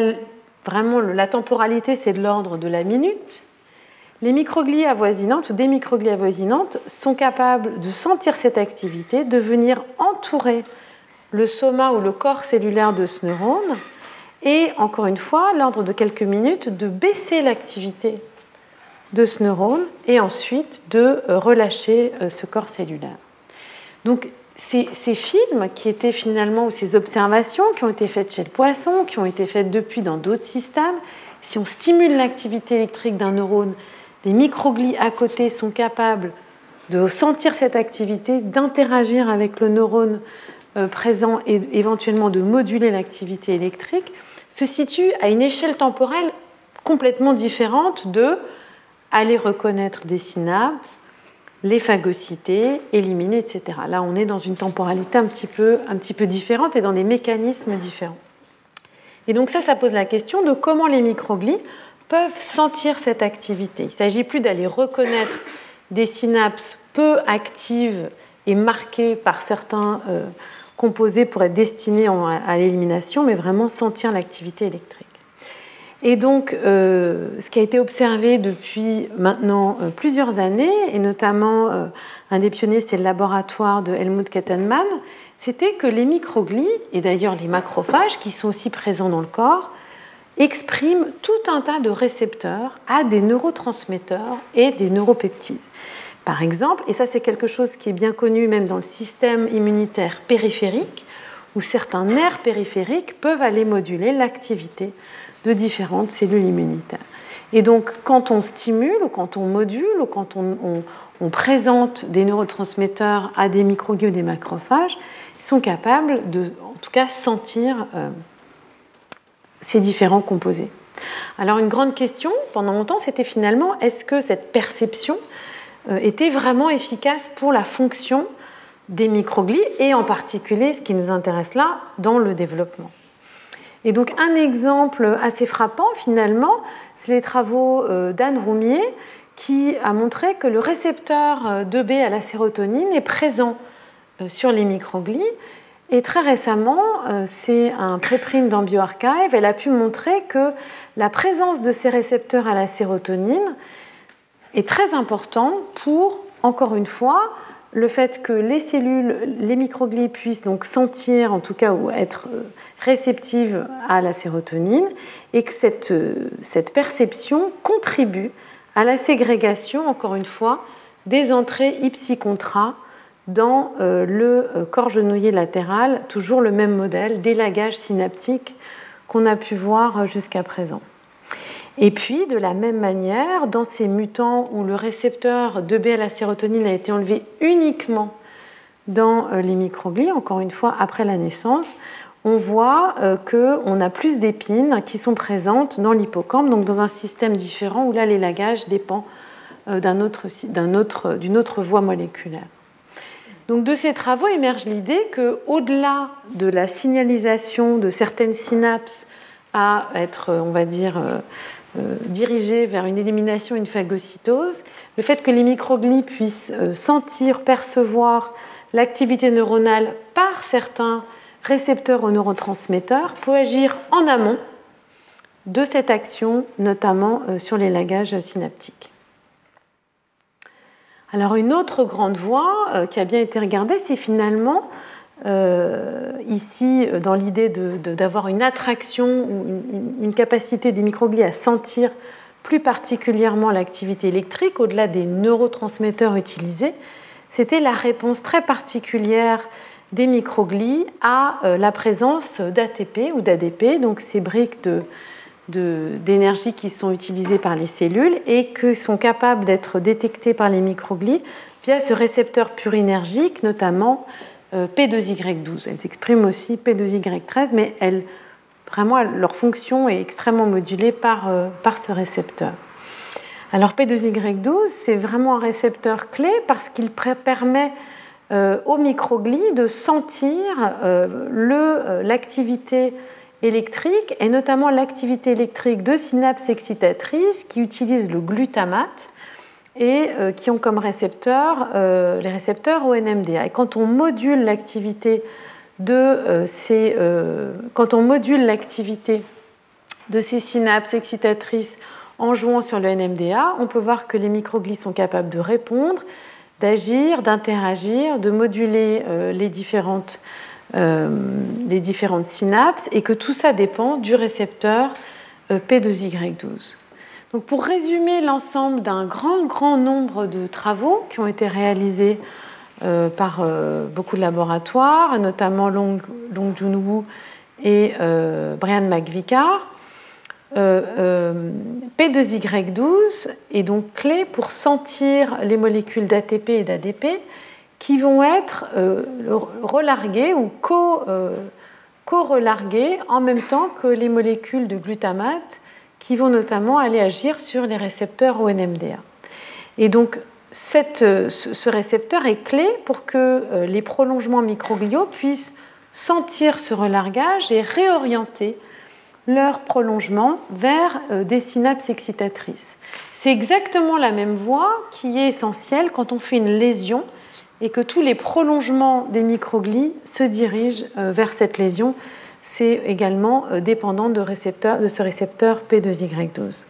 vraiment la temporalité c'est de l'ordre de la minute, les microglies avoisinantes ou des microglies avoisinantes sont capables de sentir cette activité, de venir entourer le soma ou le corps cellulaire de ce neurone et encore une fois, l'ordre de quelques minutes, de baisser l'activité de ce neurone et ensuite de euh, relâcher ce corps cellulaire. Donc ces, films qui étaient finalement, ou ces observations qui ont été faites chez le poisson, qui ont été faites depuis dans d'autres systèmes, si on stimule l'activité électrique d'un neurone, les microglies à côté sont capables de sentir cette activité, d'interagir avec le neurone euh, présent et éventuellement de moduler l'activité électrique, se situent à une échelle temporelle complètement différente de aller reconnaître des synapses, les phagocyter, éliminer, etc. Là, on est dans une temporalité un petit, peu, différente et dans des mécanismes différents. Et donc ça, ça pose la question de comment les microglies peuvent sentir cette activité. Il ne s'agit plus d'aller reconnaître des synapses peu actives et marquées par certains, euh, composés pour être destinés à l'élimination, mais vraiment sentir l'activité électrique. Et donc, euh, ce qui a été observé depuis maintenant euh, plusieurs années, et notamment euh, un des pionniers, c'était le laboratoire de Helmut Kettenmann, c'était que les microglies, et d'ailleurs les macrophages qui sont aussi présents dans le corps, expriment tout un tas de récepteurs à des neurotransmetteurs et des neuropeptides. Par exemple, et ça c'est quelque chose qui est bien connu même dans le système immunitaire périphérique, où certains nerfs périphériques peuvent aller moduler l'activité de différentes cellules immunitaires. Et donc, quand on stimule, ou quand on module, ou quand on, présente des neurotransmetteurs à des microglies ou des macrophages, ils sont capables de, en tout cas, sentir euh, ces différents composés. Alors, une grande question pendant longtemps, c'était finalement est-ce que cette perception euh, était vraiment efficace pour la fonction des microglies et en particulier ce qui nous intéresse là dans le développement? Et donc un exemple assez frappant finalement, c'est les travaux euh, d'Anne Roumier qui a montré que le récepteur 2B euh, à la sérotonine est présent euh, sur les microglies. Et très récemment, c'est un préprint dans BioArchive, elle a pu montrer que la présence de ces récepteurs à la sérotonine est très importante pour, encore une fois, le fait que les cellules, les microglies puissent donc sentir, en tout cas, ou être euh, réceptives à la sérotonine, et que cette, euh, cette perception contribue à la ségrégation, encore une fois, des entrées ipsicontra dans euh, le corps genouillé latéral, toujours le même modèle d'élagage synaptique qu'on a pu voir jusqu'à présent. Et puis, de la même manière, dans ces mutants où le récepteur de B à la sérotonine a été enlevé uniquement dans euh, les microglies, encore une fois après la naissance, on voit euh, qu'on a plus d'épines qui sont présentes dans l'hippocampe, donc dans un système différent où là l'élagage dépend euh, d'une autre, voie moléculaire. Donc de ces travaux émerge l'idée qu'au-delà de la signalisation de certaines synapses à être, on va dire, euh, dirigé vers une élimination, une phagocytose, le fait que les microglies puissent sentir, percevoir l'activité neuronale par certains récepteurs aux neurotransmetteurs peut agir en amont de cette action, notamment euh, sur les lagages synaptiques. Alors une autre grande voie qui a bien été regardée, c'est finalement euh, ici, dans l'idée d'avoir une attraction ou une, capacité des microglies à sentir plus particulièrement l'activité électrique au-delà des neurotransmetteurs utilisés, c'était la réponse très particulière des microglies à euh, la présence d'ATP ou d'ADP, donc ces briques d'énergie qui sont utilisées par les cellules et qui sont capables d'être détectées par les microglies via ce récepteur purinergique, notamment euh, P2Y12. Elles expriment aussi P2Y13, mais vraiment, leur fonction est extrêmement modulée par, euh, par ce récepteur. Alors P2Y12, c'est vraiment un récepteur clé parce qu'il permet aux microglies de sentir l'activité électrique et notamment l'activité électrique de synapses excitatrices qui utilisent le glutamate et euh, qui ont comme récepteurs euh, les récepteurs ONMDA. Et quand on module l'activité de euh, ces, quand on module l'activité de ces synapses excitatrices en jouant sur le NMDA, on peut voir que les microglies sont capables de répondre, d'agir, d'interagir, de moduler les différentes, les différentes synapses et que tout ça dépend du récepteur P2Y12 pour résumer l'ensemble d'un grand, grand nombre de travaux qui ont été réalisés euh, par euh, beaucoup de laboratoires, notamment Long, Long et euh, Brian McVicar, P2Y12 est donc clé pour sentir les molécules d'ATP et d'ADP qui vont être relarguées ou co-relarguées en même temps que les molécules de glutamate qui vont notamment aller agir sur les récepteurs ONMDA. Et donc, ce récepteur est clé pour que euh, les prolongements microgliaux puissent sentir ce relargage et réorienter leur prolongement vers euh, des synapses excitatrices. C'est exactement la même voie qui est essentielle quand on fait une lésion et que tous les prolongements des microglies se dirigent vers cette lésion. C'est également dépendant de, de ce récepteur P2Y12.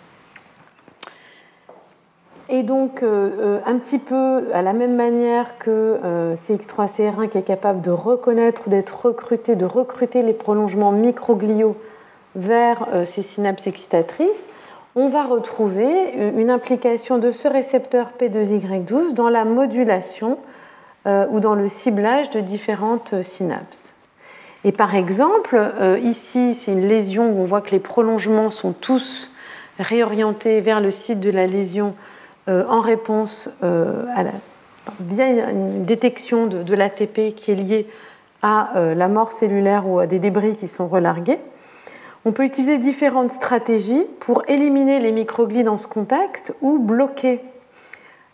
Et donc, euh, euh, un petit peu à la même manière que euh, CX3CR1 qui est capable de reconnaître, d'être recruté, de recruter les prolongements microgliaux vers ces synapses excitatrices, on va retrouver une implication de ce récepteur P2Y12 dans la modulation ou dans le ciblage de différentes synapses. Et par exemple, ici, c'est une lésion où on voit que les prolongements sont tous réorientés vers le site de la lésion euh, en réponse euh, à la, via une détection de, l'ATP qui est liée à euh, la mort cellulaire ou à des débris qui sont relargués. On peut utiliser différentes stratégies pour éliminer les microglies dans ce contexte ou bloquer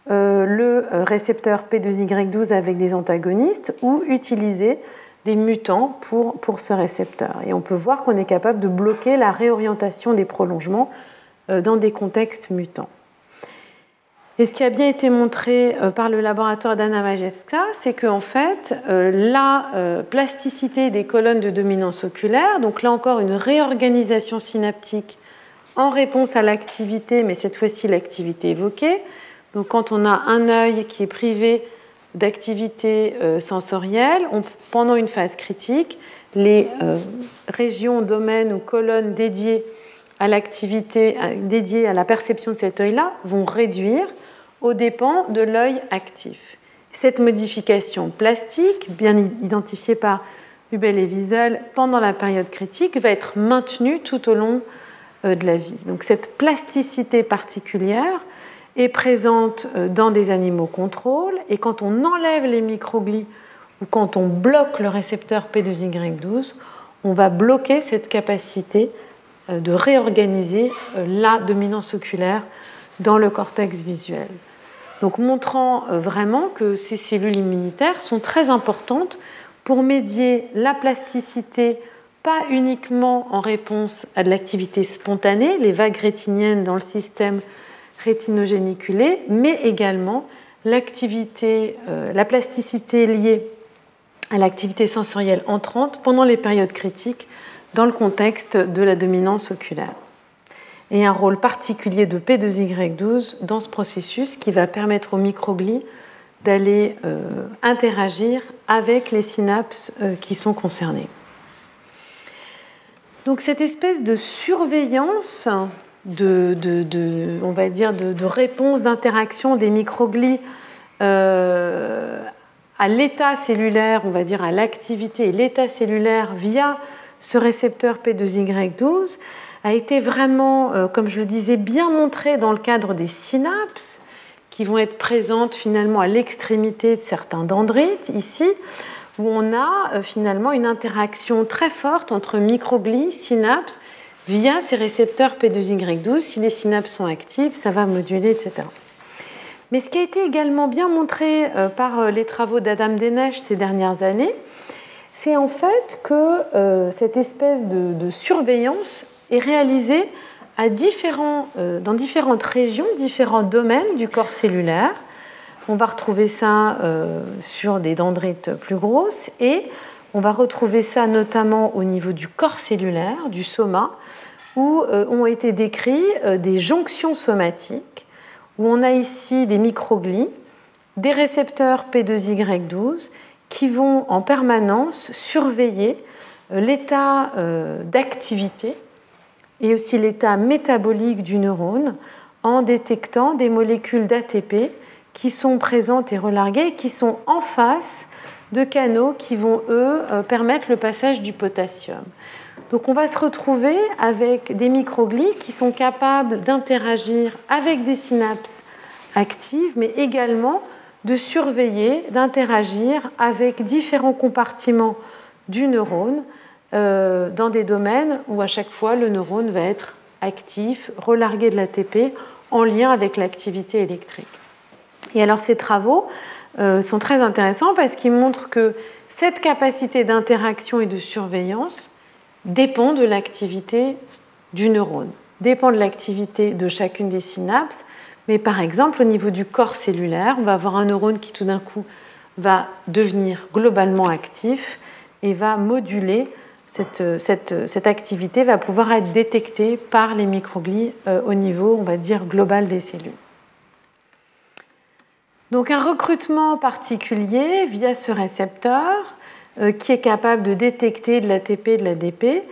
le récepteur P2Y12 avec des antagonistes ou utiliser des mutants pour, pour ce récepteur. Et on peut voir qu'on est capable de bloquer la réorientation des prolongements dans des contextes mutants. Et ce qui a bien été montré euh, par le laboratoire d'Anna Majewska, c'est qu'en fait, euh, la euh, plasticité des colonnes de dominance oculaire, donc là encore une réorganisation synaptique en réponse à l'activité, mais cette fois-ci l'activité évoquée. Donc quand on a un œil qui est privé d'activité sensorielle, pendant une phase critique, les régions, domaines ou colonnes dédiées à l'activité dédiée à la perception de cet œil-là vont réduire aux dépens de l'œil actif. Cette modification plastique, bien identifiée par Hubel et Wiesel pendant la période critique, va être maintenue tout au long euh, de la vie. Donc cette plasticité particulière est présente euh, dans des animaux contrôle et quand on enlève les microglies ou quand on bloque le récepteur P2Y12, on va bloquer cette capacité de réorganiser la dominance oculaire dans le cortex visuel. Donc montrant euh, vraiment que ces cellules immunitaires sont très importantes pour médier la plasticité, pas uniquement en réponse à de l'activité spontanée, les vagues rétiniennes dans le système rétinogéniculé, mais également euh, la plasticité liée à l'activité sensorielle entrante pendant les périodes critiques dans le contexte de la dominance oculaire et un rôle particulier de P2Y12 dans ce processus qui va permettre aux microglies d'aller euh, interagir avec les synapses euh, qui sont concernées. Donc cette espèce de surveillance, de, on va dire de, réponse d'interaction des microglies euh, à l'état cellulaire, on va dire à l'activité et l'état cellulaire via ce récepteur P2Y12, a été vraiment, euh, comme je le disais, bien montré dans le cadre des synapses qui vont être présentes finalement à l'extrémité de certains dendrites, ici, où on a euh, finalement une interaction très forte entre microglies, synapses, via ces récepteurs P2Y12. Si les synapses sont actives, ça va moduler, etc. Mais ce qui a été également bien montré euh, par les travaux d'Adam Denèche ces dernières années, c'est en fait que cette espèce de surveillance est réalisé à différents, euh, dans différentes régions, différents domaines du corps cellulaire. On va retrouver ça euh, sur des dendrites plus grosses et on va retrouver ça notamment au niveau du corps cellulaire, du soma, où euh, ont été décrits des jonctions somatiques, où on a ici des microglies, des récepteurs P2Y12 qui vont en permanence surveiller l'état d'activité et aussi l'état métabolique du neurone en détectant des molécules d'ATP qui sont présentes et relarguées et qui sont en face de canaux qui vont, eux, euh, permettre le passage du potassium. Donc on va se retrouver avec des microglies qui sont capables d'interagir avec des synapses actives, mais également de surveiller, d'interagir avec différents compartiments du neurone euh, dans des domaines où à chaque fois le neurone va être actif, relargué de l'ATP en lien avec l'activité électrique. Et alors ces travaux euh, sont très intéressants parce qu'ils montrent que cette capacité d'interaction et de surveillance dépend de l'activité du neurone, dépend de l'activité de chacune des synapses. Mais par exemple, au niveau du corps cellulaire, on va avoir un neurone qui tout d'un coup va devenir globalement actif et va moduler cette, cette, activité, va pouvoir être détectée par les microglies euh, au niveau, on va dire, global des cellules. Donc un recrutement particulier via ce récepteur euh, qui est capable de détecter de l'ATP de l'ADP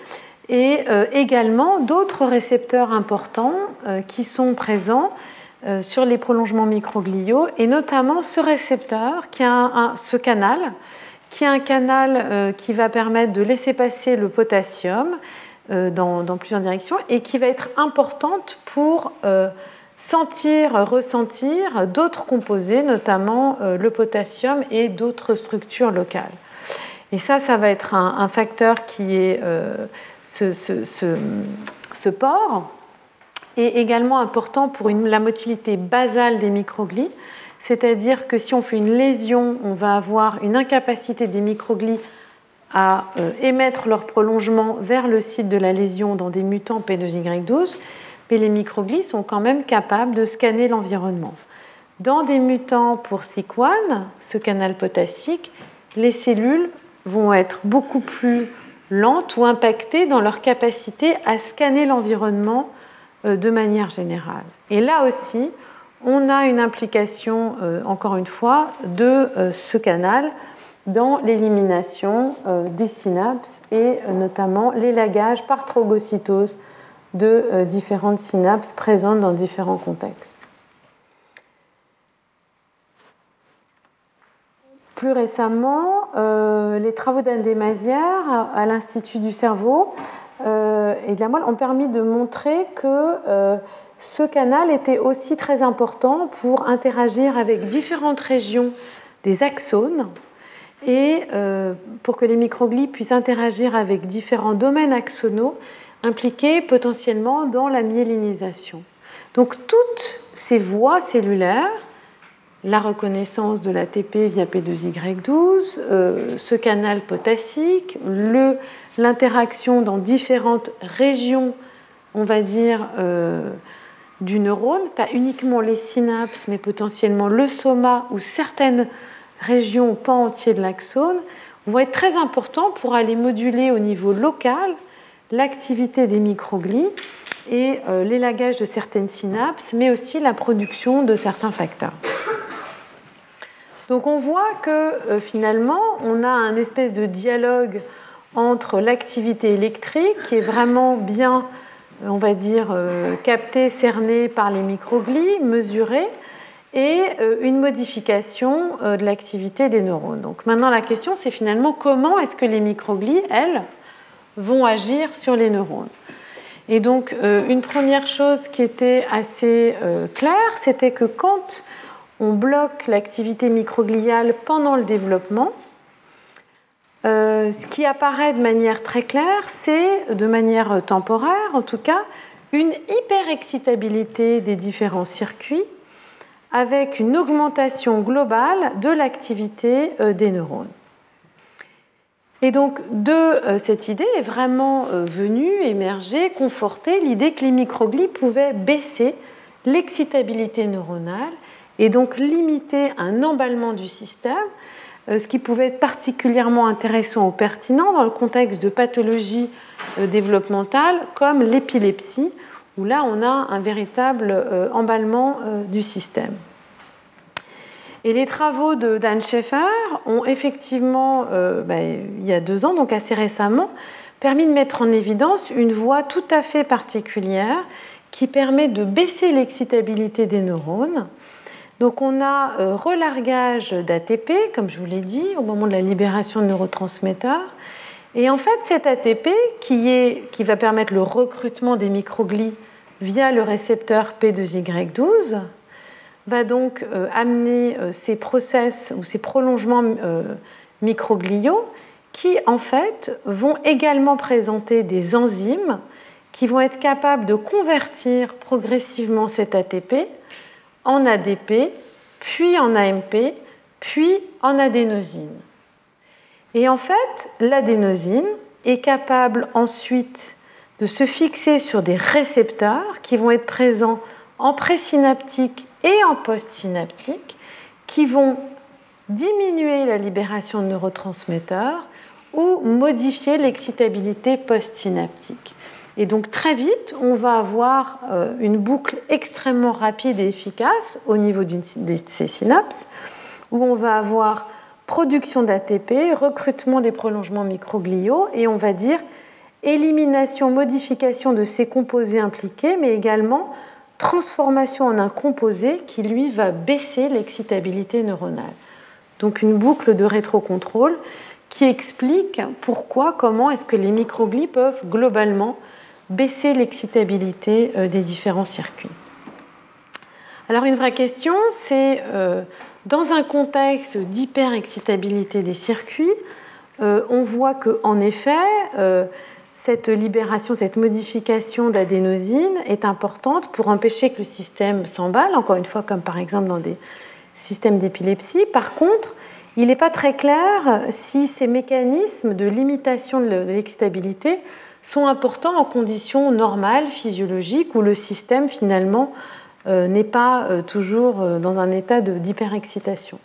et euh, également d'autres récepteurs importants qui sont présents euh, sur les prolongements microgliaux, et notamment ce récepteur, qui a un, ce canal, qui est un canal euh, qui va permettre de laisser passer le potassium euh, dans, plusieurs directions et qui va être importante pour sentir, ressentir d'autres composés, notamment le potassium et d'autres structures locales. Et ça, ça va être un, facteur qui est ce port est également important pour la motilité basale des microglies, c'est-à-dire que si on fait une lésion, on va avoir une incapacité des microglies à euh, émettre leur prolongement vers le site de la lésion dans des mutants P2Y12, mais les microglies sont quand même capables de scanner l'environnement. Dans des mutants pour SIC1, ce canal potassique, les cellules vont être beaucoup plus lentes ou impactées dans leur capacité à scanner l'environnement de manière générale. Et là aussi, on a une implication, euh, encore une fois, de euh, ce canal dans l'élimination des synapses et notamment l'élagage par trogocytose de différentes synapses présentes dans différents contextes. Plus récemment, les travaux d'Anne à l'Institut du cerveau euh, et de la moelle ont permis de montrer que euh, ce canal était aussi très important pour interagir avec différentes régions des axones et euh, pour que les microglies puissent interagir avec différents domaines axonaux impliqués potentiellement dans la myélinisation. Donc toutes ces voies cellulaires, la reconnaissance de l'ATP via P2Y12, ce canal potassique, le l'interaction dans différentes régions, on va dire, euh, du neurone, pas uniquement les synapses, mais potentiellement le soma ou certaines régions pas entières de l'axone, vont être très importants pour aller moduler au niveau local l'activité des microglies et euh, l'élagage de certaines synapses, mais aussi la production de certains facteurs. Donc on voit que euh, finalement, on a un espèce de dialogue entre l'activité électrique, qui est vraiment bien, on va dire, euh, captée, cernée par les microglies, mesurée, et euh, une modification euh, de l'activité des neurones. Donc maintenant, la question, c'est finalement comment est-ce que les microglies, elles, vont agir sur les neurones. Et donc, une première chose qui était assez claire, c'était que quand on bloque l'activité microgliale pendant le développement, euh, ce qui apparaît de manière très claire, c'est, de manière temporaire en tout cas, une hyperexcitabilité des différents circuits avec une augmentation globale de l'activité euh, des neurones. Et donc de euh, cette idée est vraiment venue émerger, conforter l'idée que les microglies pouvaient baisser l'excitabilité neuronale et donc limiter un emballement du système ce qui pouvait être particulièrement intéressant ou pertinent dans le contexte de pathologies euh, développementales comme l'épilepsie, où là on a un véritable euh, emballement du système. Et les travaux de Dan Schaeffer ont effectivement, ben, il y a deux ans, donc assez récemment, permis de mettre en évidence une voie tout à fait particulière qui permet de baisser l'excitabilité des neurones donc on a euh, relargage d'ATP, comme je vous l'ai dit, au moment de la libération de neurotransmetteurs. Et en fait, cet ATP, qui, va permettre le recrutement des microglies via le récepteur P2Y12, va donc euh, amener euh, ces process ou ces prolongements microgliaux qui, en fait, vont également présenter des enzymes qui vont être capables de convertir progressivement cet ATP en ADP, puis en AMP, puis en adénosine. Et en fait, l'adénosine est capable ensuite de se fixer sur des récepteurs qui vont être présents en présynaptique et en postsynaptique, qui vont diminuer la libération de neurotransmetteurs ou modifier l'excitabilité postsynaptique. Et donc très vite, on va avoir euh, une boucle extrêmement rapide et efficace au niveau de ces synapses, où on va avoir production d'ATP, recrutement des prolongements microgliaux, et on va dire élimination, modification de ces composés impliqués, mais également transformation en un composé qui, lui, va baisser l'excitabilité neuronale. Donc une boucle de rétrocontrôle qui explique pourquoi, comment est-ce que les microglies peuvent globalement baisser l'excitabilité euh, des différents circuits. Alors une vraie question, c'est euh, dans un contexte d'hyperexcitabilité des circuits, euh, on voit qu'en effet, cette libération, cette modification d'adénosine est importante pour empêcher que le système s'emballe, encore une fois comme par exemple dans des systèmes d'épilepsie. Par contre, il n'est pas très clair si ces mécanismes de limitation de l'excitabilité sont importants en conditions normales, physiologiques, où le système finalement euh, n'est pas euh, toujours euh, dans un état d'hyperexcitation.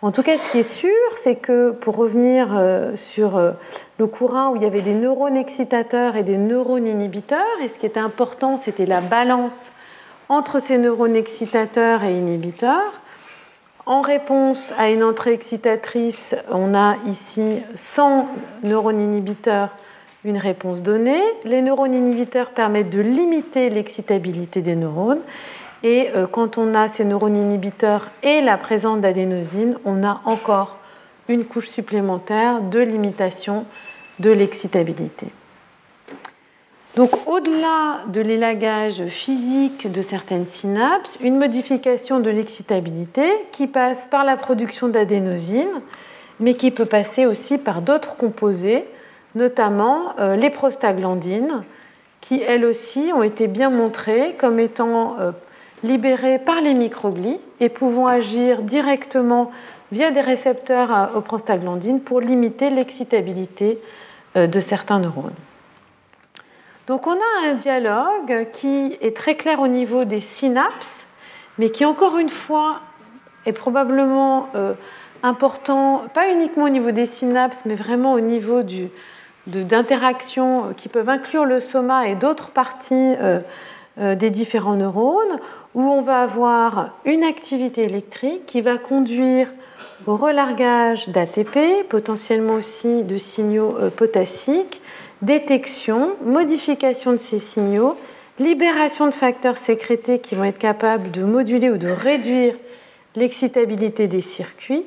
En tout cas, ce qui est sûr, c'est que pour revenir sur le courant où il y avait des neurones excitateurs et des neurones inhibiteurs, et ce qui était important, c'était la balance entre ces neurones excitateurs et inhibiteurs, en réponse à une entrée excitatrice, on a ici 100 neurones inhibiteurs, une réponse donnée. Les neurones inhibiteurs permettent de limiter l'excitabilité des neurones. Et euh, quand on a ces neurones inhibiteurs et la présence d'adénosine, on a encore une couche supplémentaire de limitation de l'excitabilité. Donc au-delà de l'élagage physique de certaines synapses, une modification de l'excitabilité qui passe par la production d'adénosine, mais qui peut passer aussi par d'autres composés, notamment euh, les prostaglandines, qui elles aussi ont été bien montrées comme étant euh, libérées par les microglies et pouvant agir directement via des récepteurs aux prostaglandines pour limiter l'excitabilité euh, de certains neurones. Donc on a un dialogue qui est très clair au niveau des synapses, mais qui encore une fois est probablement euh, important, pas uniquement au niveau des synapses, mais vraiment au niveau d'interactions qui peuvent inclure le soma et d'autres parties euh, euh, des différents neurones, où on va avoir une activité électrique qui va conduire au relargage d'ATP, potentiellement aussi de signaux potassiques, détection, modification de ces signaux, libération de facteurs sécrétés qui vont être capables de moduler ou de réduire l'excitabilité des circuits.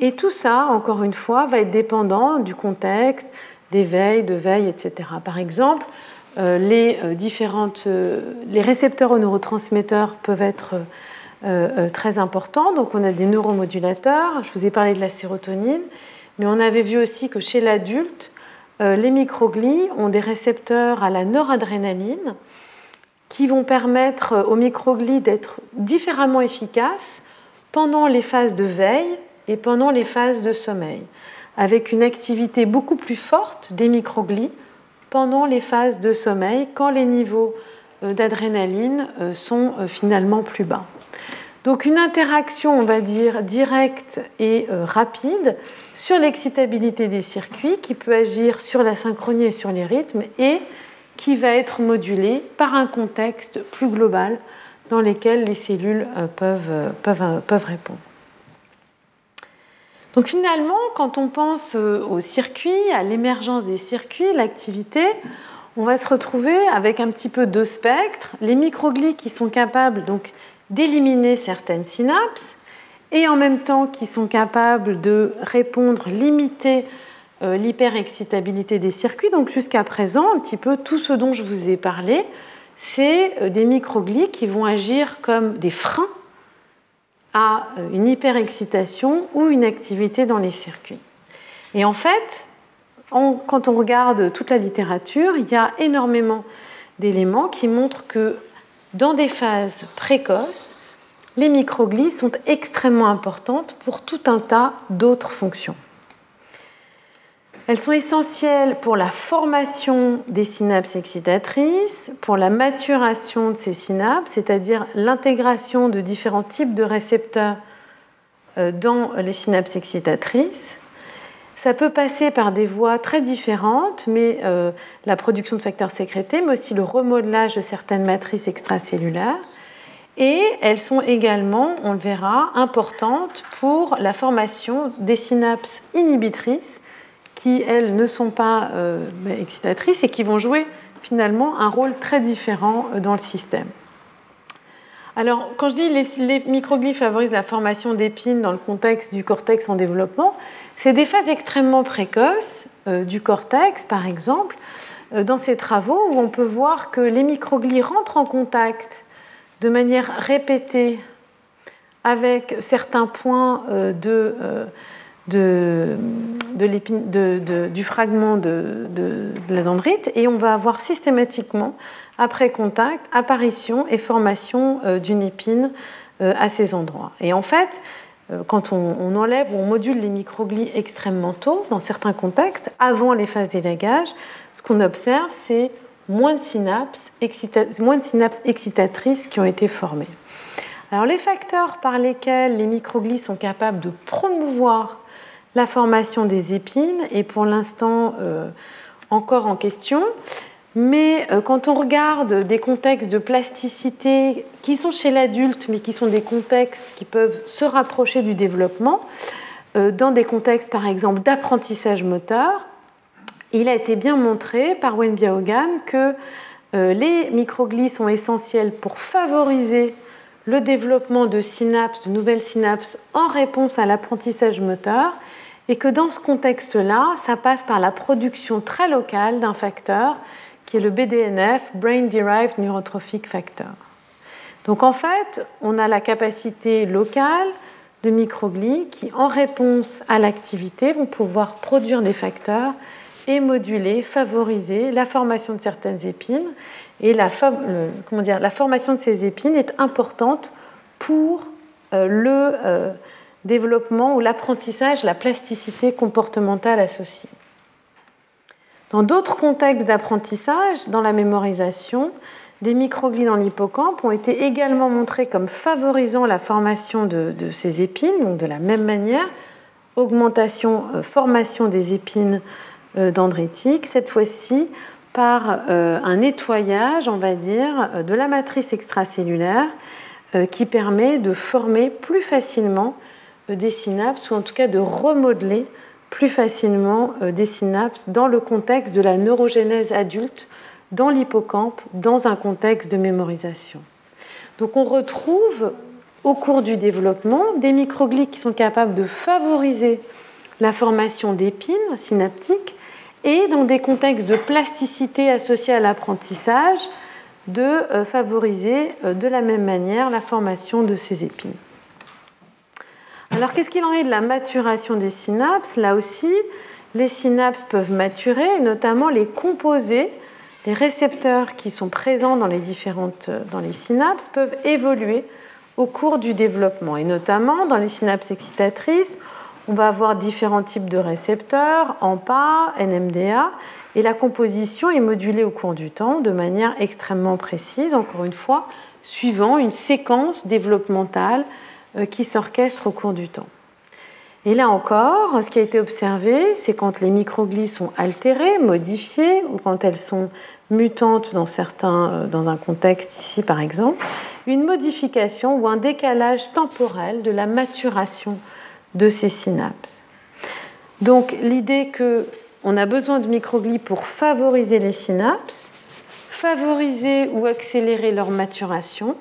Et tout ça, encore une fois, va être dépendant du contexte, des veilles, de veille, etc. Par exemple, euh, les, euh, euh, les récepteurs aux neurotransmetteurs peuvent être très importants. Donc on a des neuromodulateurs, je vous ai parlé de la sérotonine, mais on avait vu aussi que chez l'adulte, les microglies ont des récepteurs à la noradrénaline qui vont permettre aux microglies d'être différemment efficaces pendant les phases de veille et pendant les phases de sommeil, avec une activité beaucoup plus forte des microglies pendant les phases de sommeil quand les niveaux euh, d'adrénaline euh, sont finalement plus bas. Donc une interaction, on va dire, directe et rapide sur l'excitabilité des circuits qui peut agir sur la synchronie et sur les rythmes et qui va être modulé par un contexte plus global dans lequel les cellules euh, euh, euh, peuvent répondre. Donc finalement, quand on pense aux circuits, à l'émergence des circuits, l'activité, on va se retrouver avec un petit peu deux spectres. Les microglies qui sont capables donc d'éliminer certaines synapses et en même temps qui sont capables de répondre, limiter euh, l'hyperexcitabilité des circuits. Donc jusqu'à présent, un petit peu tout ce dont je vous ai parlé, c'est euh, des microglies qui vont agir comme des freins à euh, une hyperexcitation ou une activité dans les circuits. Et en fait, quand on regarde toute la littérature, il y a énormément d'éléments qui montrent que dans des phases précoces, les microglies sont extrêmement importantes pour tout un tas d'autres fonctions. Elles sont essentielles pour la formation des synapses excitatrices, pour la maturation de ces synapses, c'est-à-dire l'intégration de différents types de récepteurs dans les synapses excitatrices. Ça peut passer par des voies très différentes, mais la production de facteurs sécrétés, mais aussi le remodelage de certaines matrices extracellulaires. Et elles sont également, on le verra, importantes pour la formation des synapses inhibitrices qui, elles, ne sont pas euh, excitatrices et qui vont jouer finalement un rôle très différent euh, dans le système. Alors, quand je dis les, les microglies favorisent la formation d'épines dans le contexte du cortex en développement, c'est des phases extrêmement précoces euh, du cortex, par exemple, dans ces travaux où on peut voir que les microglies rentrent en contact de manière répétée avec certains points de, du fragment de, la dendrite et on va avoir systématiquement, après contact, apparition et formation euh, d'une épine euh, à ces endroits. Et en fait, quand on, enlève ou on module les microglies extrêmement tôt, dans certains contextes, avant les phases d'élagage, ce qu'on observe, c'est moins de synapses, moins de synapses excitatrices qui ont été formées. Alors les facteurs par lesquels les microglies sont capables de promouvoir la formation des épines est pour l'instant euh, encore en question. Mais euh, quand on regarde des contextes de plasticité qui sont chez l'adulte, mais qui sont des contextes qui peuvent se rapprocher du développement, euh, dans des contextes par exemple d'apprentissage moteur, il a été bien montré par Wen Biaogan que les microglies sont essentiels pour favoriser le développement de synapses, de nouvelles synapses en réponse à l'apprentissage moteur, et que dans ce contexte-là, ça passe par la production très locale d'un facteur qui est le BDNF, Brain Derived Neurotrophic Factor. Donc en fait, on a la capacité locale de microglies qui, en réponse à l'activité, vont pouvoir produire des facteurs et moduler, favoriser la formation de certaines épines. Et la, formation de ces épines est importante pour euh, le euh, développement ou l'apprentissage, la plasticité comportementale associée. Dans d'autres contextes d'apprentissage, dans la mémorisation, des microglies dans l'hippocampe ont été également montrés comme favorisant la formation de, ces épines, donc de la même manière, augmentation, euh, formation des épines euh, dendritique, cette fois-ci par euh, un nettoyage, on va dire, de la matrice extracellulaire qui permet de former plus facilement des synapses ou en tout cas de remodeler plus facilement des synapses dans le contexte de la neurogénèse adulte, dans l'hippocampe, dans un contexte de mémorisation. Donc on retrouve au cours du développement des microglies qui sont capables de favoriser la formation d'épines synaptiques et dans des contextes de plasticité associés à l'apprentissage, de euh, favoriser euh, de la même manière la formation de ces épines. Alors qu'est-ce qu'il en est de la maturation des synapses? Là aussi, les synapses peuvent maturer, notamment les composés, les récepteurs qui sont présents dans les différentes euh, synapses peuvent évoluer au cours du développement, et notamment dans les synapses excitatrices, on va avoir différents types de récepteurs, AMPA, NMDA, et la composition est modulée au cours du temps de manière extrêmement précise, encore une fois, suivant une séquence développementale qui s'orchestre au cours du temps. Et là encore, ce qui a été observé, c'est quand les microglies sont altérées, modifiées, ou quand elles sont mutantes dans, certains, euh, dans un contexte ici par exemple, une modification ou un décalage temporel de la maturation de ces synapses. Donc l'idée qu'on a besoin de microglies pour favoriser les synapses, favoriser ou accélérer leur maturation,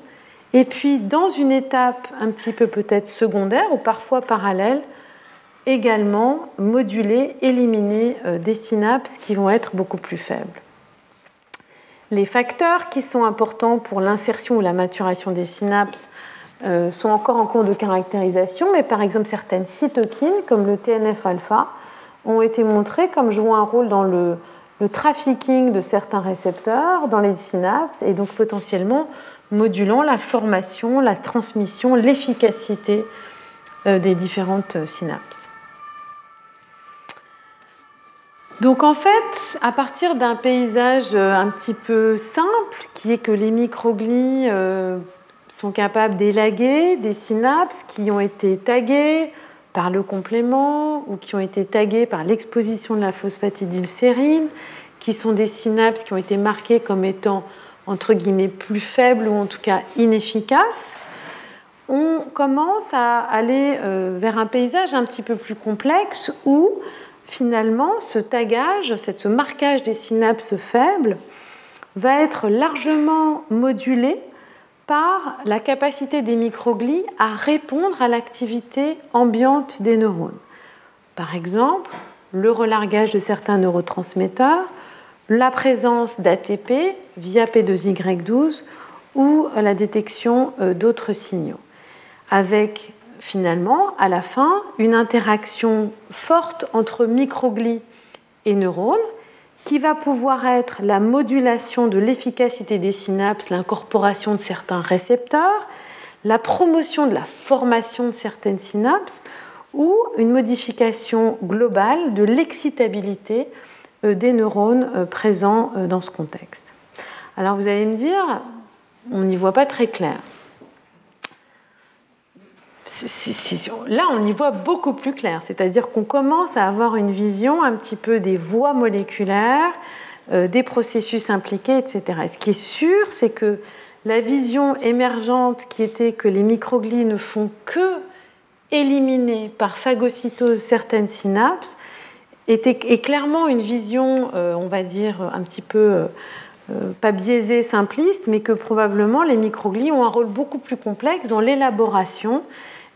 et puis dans une étape un petit peu peut-être secondaire ou parfois parallèle, également moduler, éliminer euh, des synapses qui vont être beaucoup plus faibles. Les facteurs qui sont importants pour l'insertion ou la maturation des synapses euh, sont encore en cours de caractérisation, mais par exemple certaines cytokines, comme le TNF-alpha, ont été montrées comme jouant un rôle dans le, trafficking de certains récepteurs dans les synapses et donc potentiellement modulant la formation, la transmission, l'efficacité euh, des différentes synapses. Donc en fait, à partir d'un paysage euh, un petit peu simple, qui est que les microglies sont capables d'élaguer des synapses qui ont été taguées par le complément ou qui ont été taguées par l'exposition de la phosphatidylsérine, qui sont des synapses qui ont été marquées comme étant entre guillemets plus faibles ou en tout cas inefficaces, on commence à aller euh, vers un paysage un petit peu plus complexe où finalement ce tagage, ce marquage des synapses faibles va être largement modulé par la capacité des microglies à répondre à l'activité ambiante des neurones. Par exemple, le relargage de certains neurotransmetteurs, la présence d'ATP via P2Y12 ou la détection euh, d'autres signaux, avec finalement à la fin une interaction forte entre microglies et neurones qui va pouvoir être la modulation de l'efficacité des synapses, l'incorporation de certains récepteurs, la promotion de la formation de certaines synapses ou une modification globale de l'excitabilité des neurones euh, présents euh, dans ce contexte. Alors vous allez me dire, on n'y voit pas très clair. Là, on y voit beaucoup plus clair, c'est-à-dire qu'on commence à avoir une vision un petit peu des voies moléculaires, des processus impliqués, etc. Et ce qui est sûr, c'est que la vision émergente qui était que les microglies ne font que éliminer par phagocytose certaines synapses, est clairement une vision, euh, on va dire, un petit peu euh, euh, pas biaisée, simpliste, mais que probablement les microglies ont un rôle beaucoup plus complexe dans l'élaboration,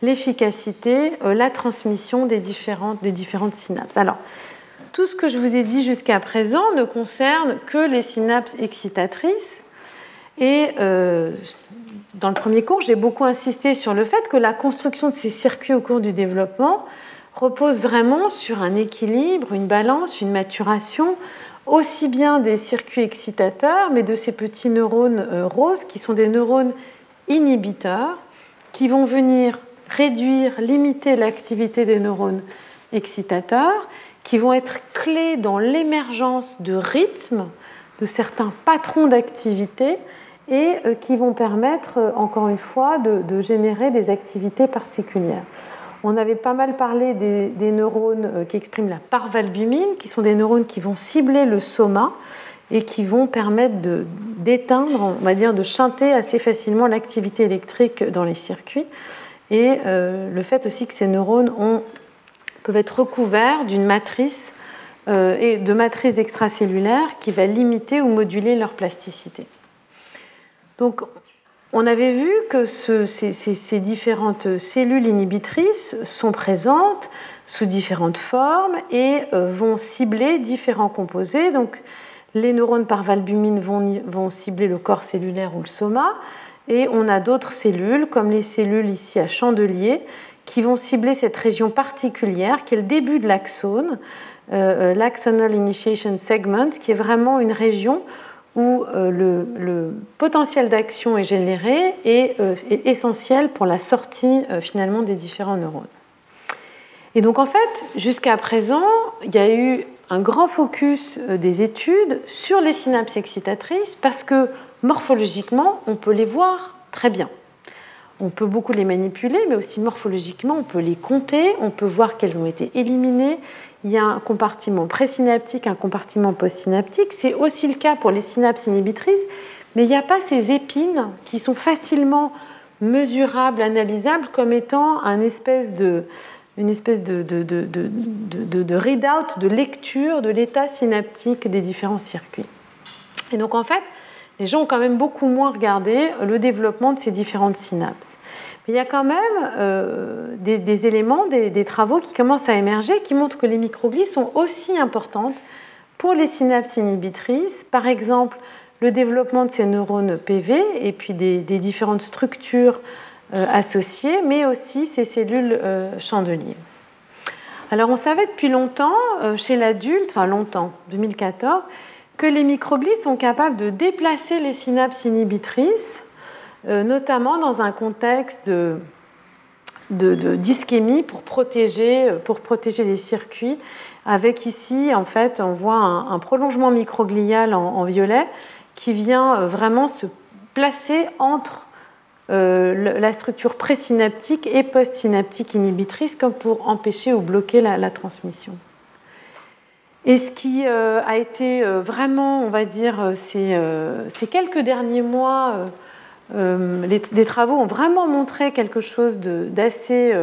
l'efficacité, la transmission des différentes, des différentes synapses. Alors, tout ce que je vous ai dit jusqu'à présent ne concerne que les synapses excitatrices. Et dans le premier cours, j'ai beaucoup insisté sur le fait que la construction de ces circuits au cours du développement repose vraiment sur un équilibre, une balance, une maturation, aussi bien des circuits excitateurs, mais de ces petits neurones euh, roses qui sont des neurones inhibiteurs, qui vont venir réduire, limiter l'activité des neurones excitateurs, qui vont être clés dans l'émergence de rythmes, de certains patrons d'activité, et euh, qui vont permettre, euh, encore une fois, de générer des activités particulières. On avait pas mal parlé des, neurones euh, qui expriment la parvalbumine, qui sont des neurones qui vont cibler le soma et qui vont permettre d'éteindre, on va dire, de chanter assez facilement l'activité électrique dans les circuits. Et euh, le fait aussi que ces neurones peuvent être recouverts d'une matrice euh, et de matrice extracellulaire qui va limiter ou moduler leur plasticité. Donc on avait vu que ces, différentes cellules inhibitrices sont présentes sous différentes formes et euh, vont cibler différents composés. Donc, les neurones par valbumine vont, cibler le corps cellulaire ou le soma, et on a d'autres cellules, comme les cellules ici à chandelier, qui vont cibler cette région particulière qui est le début de l'axone, euh, euh, l'axonal initiation segment, qui est vraiment une région où euh, le, potentiel d'action est généré et euh, est essentiel pour la sortie euh, finalement des différents neurones. Et donc en fait, jusqu'à présent, il y a eu un grand focus des études sur les synapses excitatrices parce que morphologiquement, on peut les voir très bien. On peut beaucoup les manipuler, mais aussi morphologiquement, on peut les compter, on peut voir qu'elles ont été éliminées, il y a un compartiment présynaptique, un compartiment postsynaptique. C'est aussi le cas pour les synapses inhibitrices, mais il n'y a pas ces épines qui sont facilement mesurables, analysables, comme étant un espèce de, une espèce de, de, de, de readout, de lecture de l'état synaptique des différents circuits. Et donc en fait, les gens ont quand même beaucoup moins regardé le développement de ces différentes synapses. Mais il y a quand même euh, des, éléments, des, travaux qui commencent à émerger qui montrent que les microglies sont aussi importantes pour les synapses inhibitrices. Par exemple, le développement de ces neurones PV et puis des, différentes structures euh, associées, mais aussi ces cellules euh, chandeliers. Alors on savait depuis longtemps chez l'adulte, enfin longtemps, 2014, que les microglies sont capables de déplacer les synapses inhibitrices euh, notamment dans un contexte de, d'ischémie pour protéger, pour protéger les circuits. Avec ici, en fait, on voit un, prolongement microglial en, violet qui vient euh, vraiment se placer entre la structure présynaptique et postsynaptique inhibitrice comme pour empêcher ou bloquer la, transmission. Et ce qui a été vraiment, on va dire, ces, ces quelques derniers mois, les, des travaux ont vraiment montré quelque chose d'assez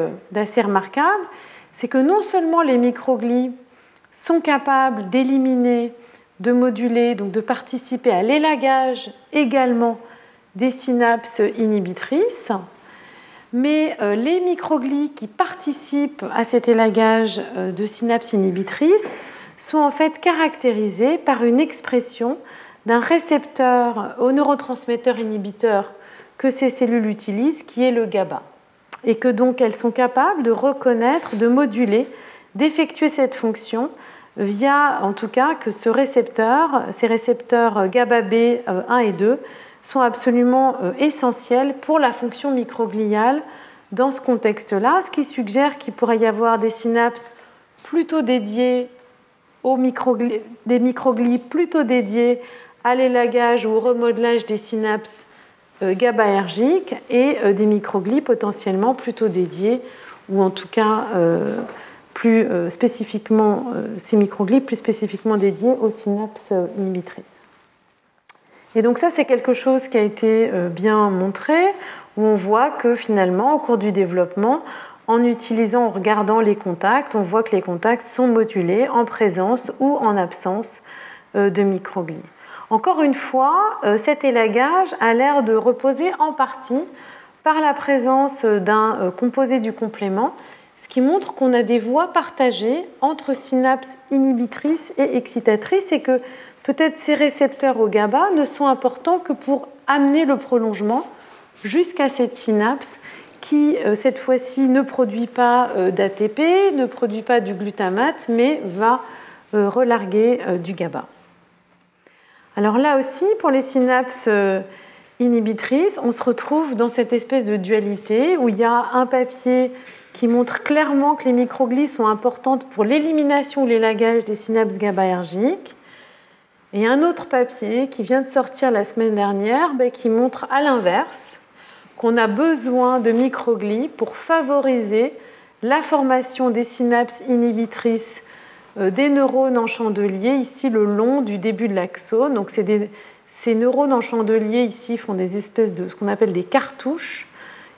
remarquable, c'est que non seulement les microglies sont capables d'éliminer, de moduler, donc de participer à l'élagage également des synapses inhibitrices, mais euh, les microglies qui participent à cet élagage euh, de synapses inhibitrices sont en fait caractérisées par une expression d'un récepteur au neurotransmetteur inhibiteur que ces cellules utilisent, qui est le GABA, et que donc elles sont capables de reconnaître, de moduler d'effectuer cette fonction via, en tout cas, que ce récepteur, ces récepteurs GABA B 1 euh, et 2, sont absolument euh, essentiels pour la fonction microgliale dans ce contexte-là, ce qui suggère qu'il pourrait y avoir des synapses plutôt dédiées des microglies plutôt dédiées à l'élagage ou au remodelage des synapses euh, GABAergiques et des microglies potentiellement plutôt dédiées ou en tout cas plus euh, spécifiquement, euh, ces microglies plus spécifiquement dédiés aux synapses euh, inhibitrices. Et donc ça, c'est quelque chose qui a été bien montré, où on voit que finalement, au cours du développement, en utilisant, en regardant les contacts, on voit que les contacts sont modulés en présence ou en absence de microglies. Encore une fois, cet élagage a l'air de reposer en partie par la présence d'un composé du complément ce qui montre qu'on a des voies partagées entre synapses inhibitrices et excitatrices et que peut-être ces récepteurs au GABA ne sont importants que pour amener le prolongement jusqu'à cette synapse qui, euh, cette fois-ci, ne produit pas euh, d'ATP, ne produit pas du glutamate, mais va euh, relarguer du GABA. Alors là aussi, pour les synapses inhibitrices, on se retrouve dans cette espèce de dualité où il y a un papier qui montre clairement que les microglies sont importantes pour l'élimination ou l'élagage des synapses GABAergiques. Et un autre papier qui vient de sortir la semaine dernière ben, qui montre à l'inverse qu'on a besoin de microglies pour favoriser la formation des synapses inhibitrices euh, des neurones en chandelier, ici le long du début de l'axone. Donc ces neurones en chandelier ici font des espèces de ce qu'on appelle des cartouches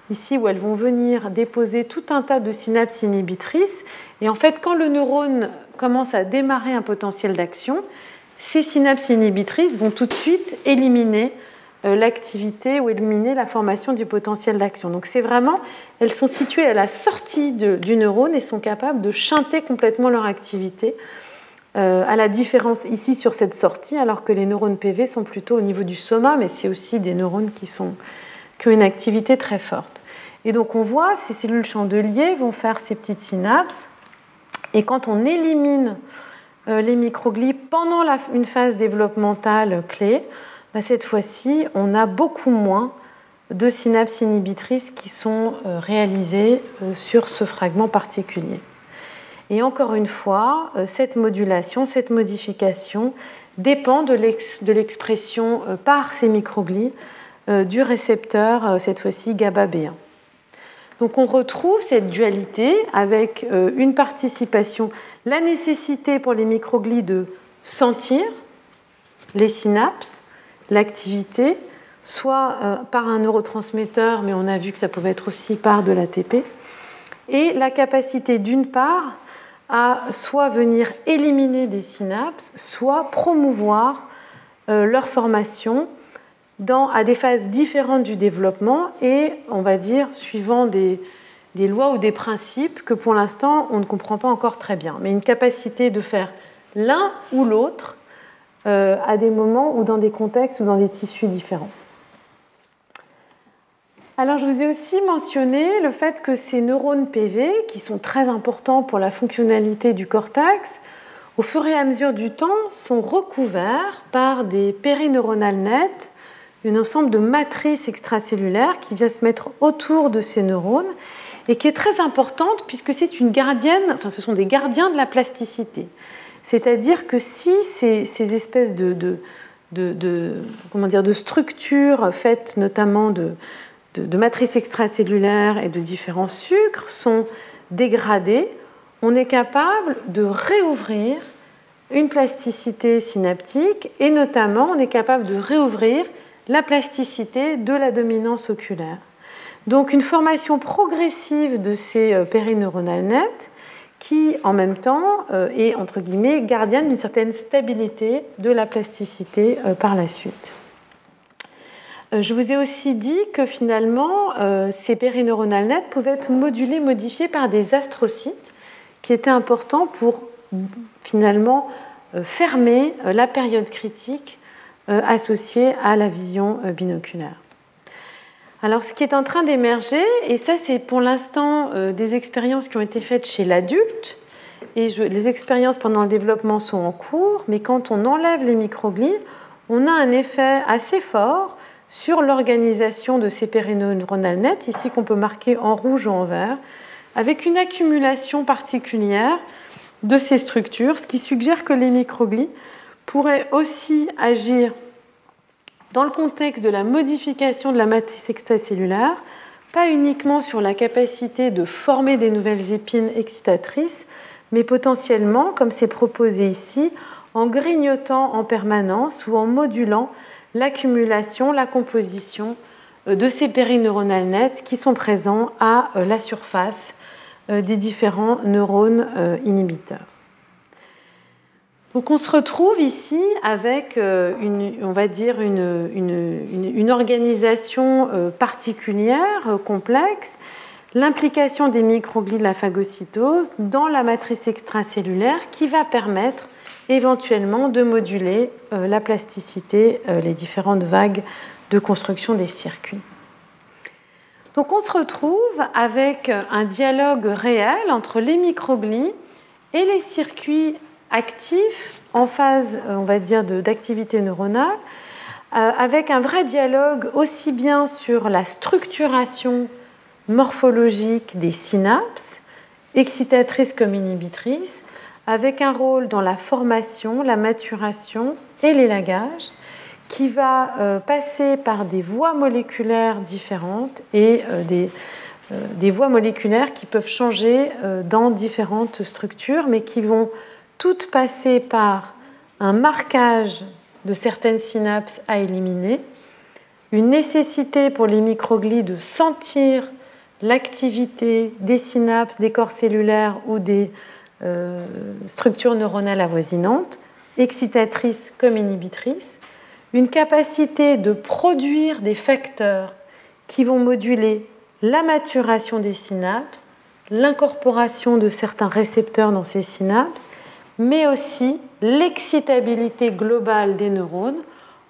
ici où elles vont venir déposer tout un tas de synapses inhibitrices. Et en fait, quand le neurone commence à démarrer un potentiel d'action, ces synapses inhibitrices vont tout de suite éliminer l'activité ou éliminer la formation du potentiel d'action. Donc c'est vraiment, elles sont situées à la sortie du neurone et sont capables de chanter complètement leur activité, euh, à la différence ici sur cette sortie, alors que les neurones PV sont plutôt au niveau du soma, mais c'est aussi des neurones qui, sont, qui ont une activité très forte. Et donc on voit ces cellules chandeliers vont faire ces petites synapses. Et quand on élimine euh, les microglies pendant une phase développementale clé, bah, cette fois-ci, on a beaucoup moins de synapses inhibitrices qui sont euh, réalisées euh, sur ce fragment particulier. Et encore une fois, cette modulation, cette modification dépend de l'expression par ces microglies du récepteur, cette fois-ci GABA B1. Donc on retrouve cette dualité avec euh, une participation, la nécessité pour les microglies de sentir les synapses, l'activité, soit euh, par un neurotransmetteur, mais on a vu que ça pouvait être aussi par de l'ATP, et la capacité d'une part à soit venir éliminer des synapses, soit promouvoir euh, leur formation à des phases différentes du développement et, on va dire, suivant des, lois ou des principes que pour l'instant on ne comprend pas encore très bien, mais une capacité de faire l'un ou l'autre euh, à des moments ou dans des contextes ou dans des tissus différents. Alors je vous ai aussi mentionné le fait que ces neurones PV, qui sont très importants pour la fonctionnalité du cortex, au fur et à mesure du temps, sont recouverts par des périneuronales nettes un ensemble de matrices extracellulaires qui vient se mettre autour de ces neurones et qui est très importante puisque c'est une gardienne, enfin ce sont des gardiens de la plasticité. C'est-à-dire que si ces, espèces de, de, comment dire, de structures faites notamment de, de, matrices extracellulaires et de différents sucres sont dégradés, on est capable de réouvrir une plasticité synaptique et notamment on est capable de réouvrir la plasticité de la dominance oculaire. Donc une formation progressive de ces euh, périneuronales nettes qui en même temps euh, est entre guillemets gardienne d'une certaine stabilité de la plasticité euh, par la suite. Je vous ai aussi dit que finalement ces périneuronales nettes pouvaient être modulées, modifiées par des astrocytes qui étaient importants pour finalement fermer la période critique associée à la vision binoculaire. Alors, ce qui est en train d'émerger, et ça, c'est pour l'instant euh, des expériences qui ont été faites chez l'adulte, et les expériences pendant le développement sont en cours, mais quand on enlève les microglies, on a un effet assez fort sur l'organisation de ces périneuronales nettes, ici qu'on peut marquer en rouge ou en vert, avec une accumulation particulière de ces structures, ce qui suggère que les microglies pourraient aussi agir dans le contexte de la modification de la matrice extracellulaire, pas uniquement sur la capacité de former des nouvelles épines excitatrices, mais potentiellement, comme c'est proposé ici, en grignotant en permanence ou en modulant l'accumulation, la composition euh, de ces périneuronales nettes qui sont présents à euh, la surface euh, des différents neurones inhibiteurs. Donc on se retrouve ici avec euh, une, organisation euh, particulière, euh, complexe, l'implication des microglies de la phagocytose dans la matrice extracellulaire qui va permettre éventuellement de moduler la plasticité, les différentes vagues de construction des circuits. Donc on se retrouve avec un dialogue réel entre les microglies et les circuits actif, en phase, euh, on va dire, d'activité neuronale, euh, avec un vrai dialogue aussi bien sur la structuration morphologique des synapses, excitatrices comme inhibitrices, avec un rôle dans la formation, la maturation et l'élagage, qui va euh, passer par des voies moléculaires différentes et des, des, voies moléculaires qui peuvent changer dans différentes structures, mais qui vont toutes passées par un marquage de certaines synapses à éliminer, une nécessité pour les microglies de sentir l'activité des synapses, des corps cellulaires ou des euh, structures neuronales avoisinantes, excitatrices comme inhibitrices, une capacité de produire des facteurs qui vont moduler la maturation des synapses, l'incorporation de certains récepteurs dans ces synapses mais aussi l'excitabilité globale des neurones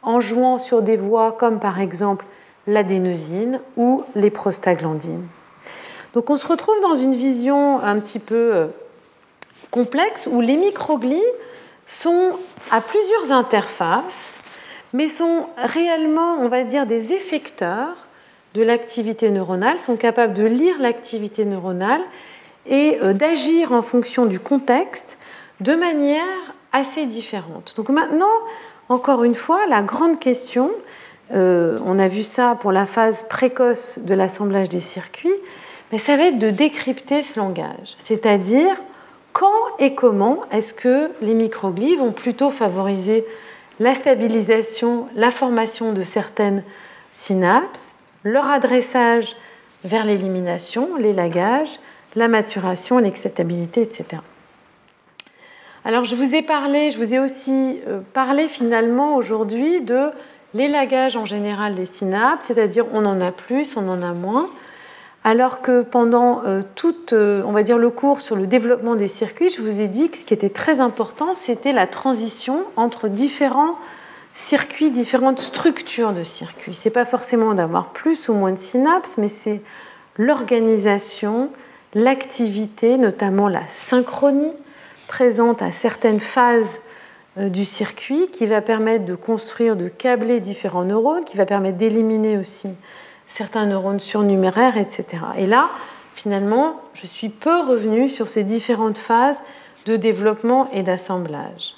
en jouant sur des voies comme par exemple l'adénosine ou les prostaglandines. Donc on se retrouve dans une vision un petit peu euh, complexe où les microglies sont à plusieurs interfaces, mais sont réellement, on va dire, des effecteurs de l'activité neuronale, sont capables de lire l'activité neuronale et euh, d'agir en fonction du contexte de manière assez différente. Donc maintenant, encore une fois, la grande question, euh, on a vu ça pour la phase précoce de l'assemblage des circuits, mais ça va être de décrypter ce langage, c'est-à-dire quand et comment est-ce que les microglies vont plutôt favoriser la stabilisation, la formation de certaines synapses, leur adressage vers l'élimination, l'élagage, la maturation, l'excitabilité, etc. Alors je vous ai parlé, je vous ai aussi euh, parlé finalement aujourd'hui de l'élagage en général des synapses, c'est-à-dire on en a plus, on en a moins, alors que pendant euh, tout, euh, on va dire le cours sur le développement des circuits, je vous ai dit que ce qui était très important, c'était la transition entre différents circuits, différentes structures de circuits. C'est pas forcément d'avoir plus ou moins de synapses, mais c'est l'organisation, l'activité, notamment la synchronie présente à certaines phases euh, du circuit qui va permettre de construire, de câbler différents neurones, qui va permettre d'éliminer aussi certains neurones surnuméraires, etc. Et là, finalement, je suis peu revenue sur ces différentes phases de développement et d'assemblage.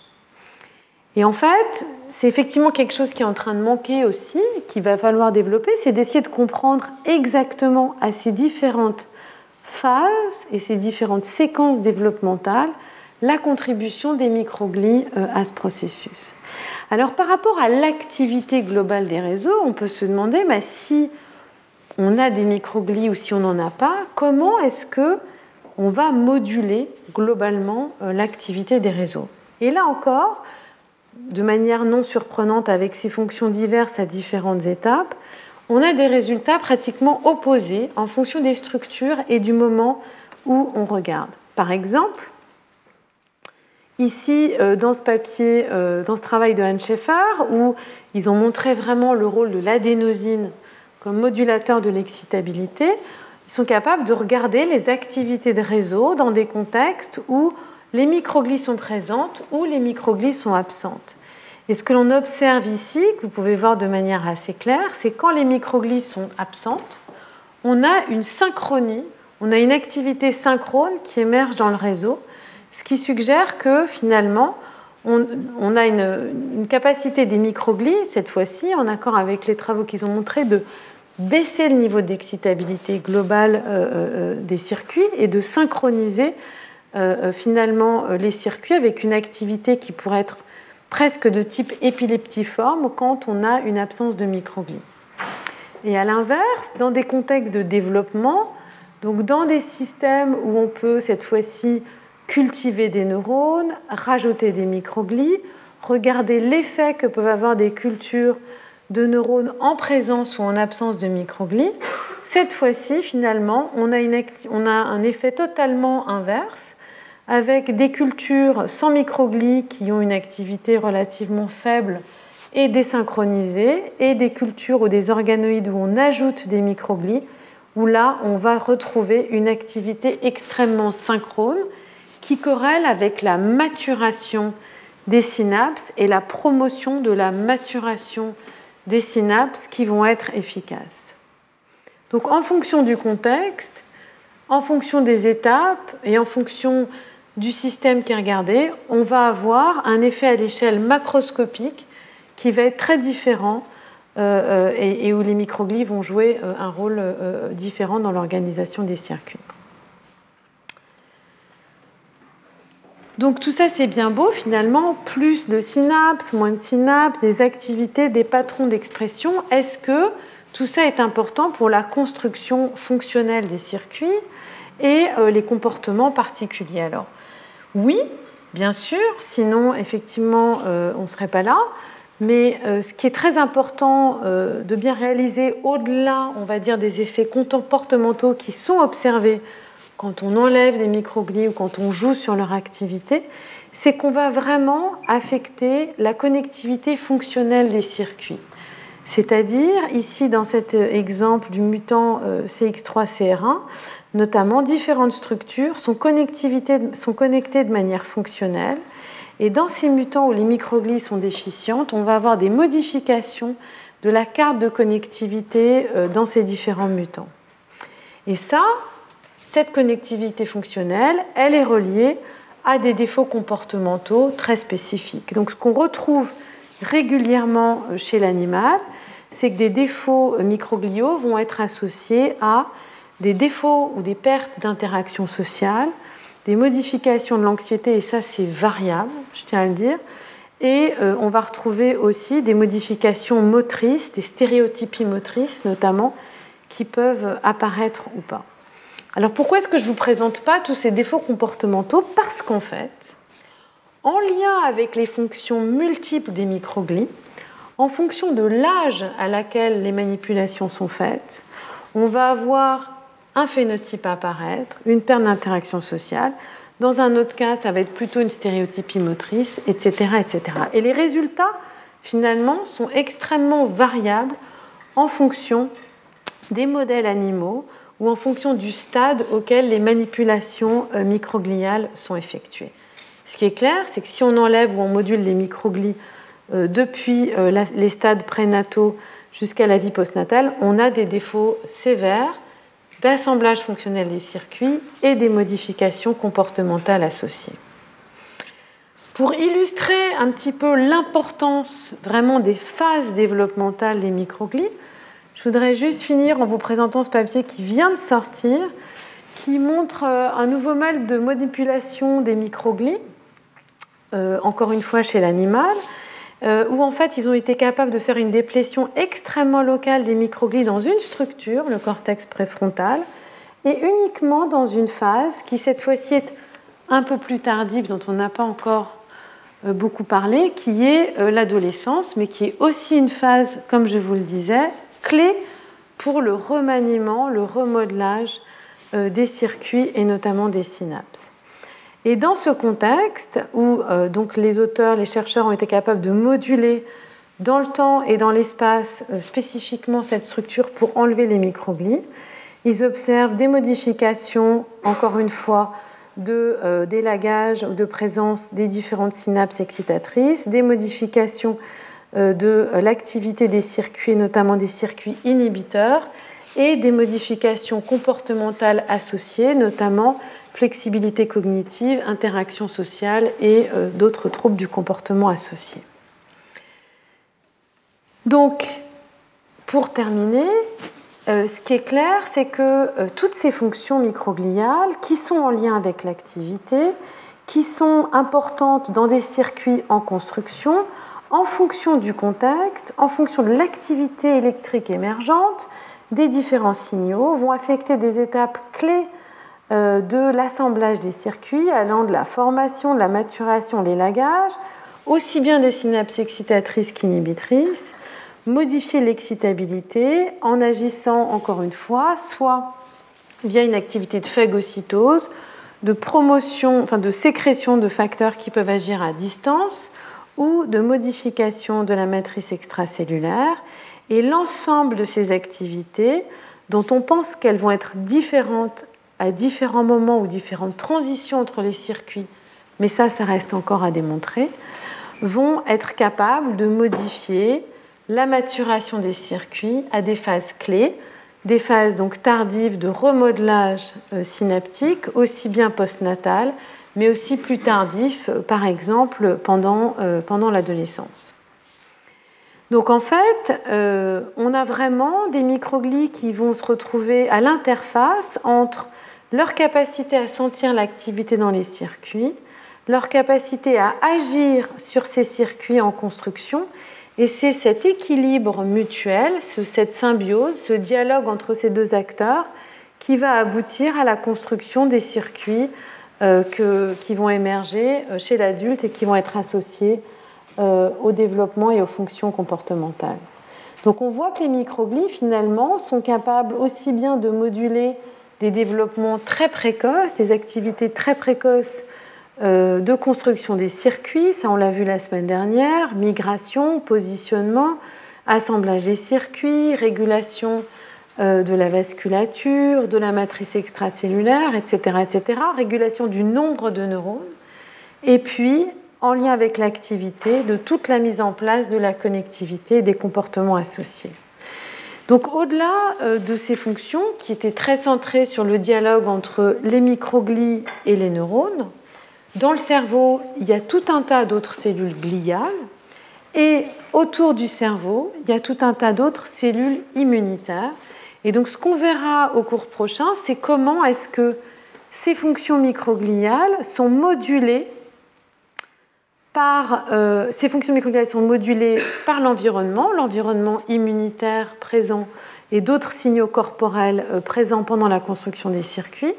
Et en fait, c'est effectivement quelque chose qui est en train de manquer aussi, qu'il va falloir développer, c'est d'essayer de comprendre exactement à ces différentes phases et ces différentes séquences développementales la contribution des microglies euh, à ce processus. Alors par rapport à l'activité globale des réseaux, on peut se demander bah, si on a des microglies ou si on n'en a pas, comment est-ce que on va moduler globalement euh, l'activité des réseaux? Et là encore, de manière non surprenante avec ces fonctions diverses à différentes étapes, on a des résultats pratiquement opposés en fonction des structures et du moment où on regarde. Par exemple, ici, euh, dans ce papier, euh, dans ce travail de Anne Schaeffer, où ils ont montré vraiment le rôle de l'adénosine comme modulateur de l'excitabilité, ils sont capables de regarder les activités de réseau dans des contextes où les microglies sont présentes ou les microglies sont absentes. Et ce que l'on observe ici, que vous pouvez voir de manière assez claire, c'est quand les microglies sont absentes, on a une synchronie, on a une activité synchrone qui émerge dans le réseau, ce qui suggère que finalement, on, a une, capacité des microglies, cette fois-ci, en accord avec les travaux qu'ils ont montré, de baisser le niveau d'excitabilité globale euh, euh, euh, des circuits et de synchroniser finalement les circuits avec une activité qui pourrait être presque de type épileptiforme quand on a une absence de microglies. Et à l'inverse, dans des contextes de développement, donc dans des systèmes où on peut cette fois-ci cultiver des neurones, rajouter des microglies, regarder l'effet que peuvent avoir des cultures de neurones en présence ou en absence de microglies, cette fois-ci, finalement, on a, un effet totalement inverse avec des cultures sans microglies qui ont une activité relativement faible et désynchronisée, et des cultures ou des organoïdes où on ajoute des microglies, où là, on va retrouver une activité extrêmement synchrone qui corrèle avec la maturation des synapses et la promotion de la maturation des synapses qui vont être efficaces. Donc en fonction du contexte, en fonction des étapes et en fonction du système qui est regardé, on va avoir un effet à l'échelle macroscopique qui va être très différent euh, euh, et, où les microglies vont jouer euh, un rôle différent dans l'organisation des circuits. Donc tout ça c'est bien beau finalement, plus de synapses, moins de synapses, des activités, des patrons d'expression. Est-ce que tout ça est important pour la construction fonctionnelle des circuits et les comportements particuliers? Alors oui, bien sûr, sinon effectivement euh, on ne serait pas là. Mais euh, ce qui est très important euh, de bien réaliser au-delà, on va dire, des effets comportementaux qui sont observés quand on enlève des microglies ou quand on joue sur leur activité, c'est qu'on va vraiment affecter la connectivité fonctionnelle des circuits. C'est-à-dire, ici dans cet exemple du mutant CX3CR1, notamment différentes structures sont, sont connectées de manière fonctionnelle. Et dans ces mutants où les microglies sont déficientes, on va avoir des modifications de la carte de connectivité euh, dans ces différents mutants. Et ça, cette connectivité fonctionnelle, elle est reliée à des défauts comportementaux très spécifiques. Donc ce qu'on retrouve régulièrement euh, chez l'animal, c'est que des défauts euh, microgliaux vont être associés à des défauts ou des pertes d'interaction sociale, des modifications de l'anxiété, et ça c'est variable, je tiens à le dire, et euh, on va retrouver aussi des modifications motrices, des stéréotypies motrices notamment, qui peuvent apparaître ou pas. Alors pourquoi est-ce que je ne vous présente pas tous ces défauts comportementaux? Parce qu'en fait, en lien avec les fonctions multiples des microglies, en fonction de l'âge à laquelle les manipulations sont faites, on va avoir un phénotype apparaître, une perte d'interaction sociale. Dans un autre cas, ça va être plutôt une stéréotypie motrice, etc., etc. Et les résultats, finalement, sont extrêmement variables en fonction des modèles animaux ou en fonction du stade auquel les manipulations euh, microgliales sont effectuées. Ce qui est clair, c'est que si on enlève ou on module les microglies euh, depuis euh, les stades prénataux jusqu'à la vie postnatale, on a des défauts sévères d'assemblage fonctionnel des circuits et des modifications comportementales associées. Pour illustrer un petit peu l'importance vraiment des phases développementales des microglies, je voudrais juste finir en vous présentant ce papier qui vient de sortir, qui montre euh, un nouveau mode de manipulation des microglies, euh, encore une fois chez l'animal, euh, où en fait ils ont été capables de faire une déplétion extrêmement locale des microglies dans une structure, le cortex préfrontal, et uniquement dans une phase qui cette fois-ci est un peu plus tardive, dont on n'a pas encore beaucoup parlé, qui est l'adolescence, mais qui est aussi une phase, comme je vous le disais, clé pour le remaniement, le remodelage euh, des circuits et notamment des synapses. Et dans ce contexte où euh, donc les auteurs, les chercheurs ont été capables de moduler dans le temps et dans l'espace euh, spécifiquement cette structure pour enlever les microglies, ils observent des modifications, encore une fois, de d'élagage ou de présence des différentes synapses excitatrices, des modifications de l'activité des circuits, notamment des circuits inhibiteurs, et des modifications comportementales associées, notamment flexibilité cognitive, interaction sociale et euh, d'autres troubles du comportement associés. Donc, pour terminer, euh, ce qui est clair, c'est que toutes ces fonctions microgliales qui sont en lien avec l'activité, qui sont importantes dans des circuits en construction, en fonction du contexte, en fonction de l'activité électrique émergente, des différents signaux vont affecter des étapes clés euh, de l'assemblage des circuits, allant de la formation, de la maturation, l'élagage, aussi bien des synapses excitatrices qu'inhibitrices, modifier l'excitabilité en agissant encore une fois, soit via une activité de phagocytose, de promotion, de sécrétion de facteurs qui peuvent agir à distance, ou de modification de la matrice extracellulaire. Et l'ensemble de ces activités, dont on pense qu'elles vont être différentes à différents moments ou différentes transitions entre les circuits, mais ça, ça reste encore à démontrer, vont être capables de modifier la maturation des circuits à des phases clés, des phases donc tardives de remodelage euh, synaptique, aussi bien postnatal mais aussi plus tardif, par exemple pendant, euh, pendant l'adolescence. Donc en fait, euh, on a vraiment des microglies qui vont se retrouver à l'interface entre leur capacité à sentir l'activité dans les circuits, leur capacité à agir sur ces circuits en construction, et c'est cet équilibre mutuel, cette symbiose, ce dialogue entre ces deux acteurs qui va aboutir à la construction des circuits euh, qui vont émerger euh, chez l'adulte et qui vont être associés euh, au développement et aux fonctions comportementales. Donc on voit que les microglies finalement sont capables aussi bien de moduler des développements très précoces, des activités très précoces de construction des circuits, ça on l'a vu la semaine dernière, migration, positionnement, assemblage des circuits, régulation de la vasculature, de la matrice extracellulaire, etc., etc., régulation du nombre de neurones, et puis en lien avec l'activité de toute la mise en place de la connectivité et des comportements associés. Donc au-delà euh, de ces fonctions qui étaient très centrées sur le dialogue entre les microglies et les neurones, dans le cerveau, il y a tout un tas d'autres cellules gliales et autour du cerveau, il y a tout un tas d'autres cellules immunitaires et donc ce qu'on verra au cours prochain, c'est comment est-ce que ces fonctions microgliales sont modulées par euh, ces fonctions microgliales sont modulées par l'environnement, l'environnement immunitaire présent et d'autres signaux corporels euh, présents pendant la construction des circuits,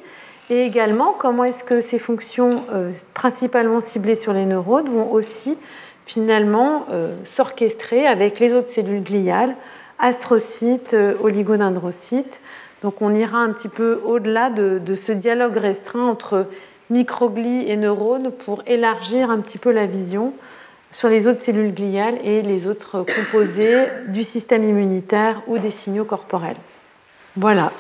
et également comment est-ce que ces fonctions euh, principalement ciblées sur les neurones vont aussi finalement s'orchestrer avec les autres cellules gliales astrocytes, euh, oligodendrocytes. Donc on ira un petit peu au-delà de, ce dialogue restreint entre microglies et neurones pour élargir un petit peu la vision sur les autres cellules gliales et les autres composés du système immunitaire ou des signaux corporels. Voilà.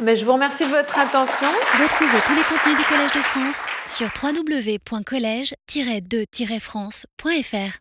Mais je vous remercie de votre attention. Retrouvez tous les contenus du Collège de France sur www.colège-2-france.fr.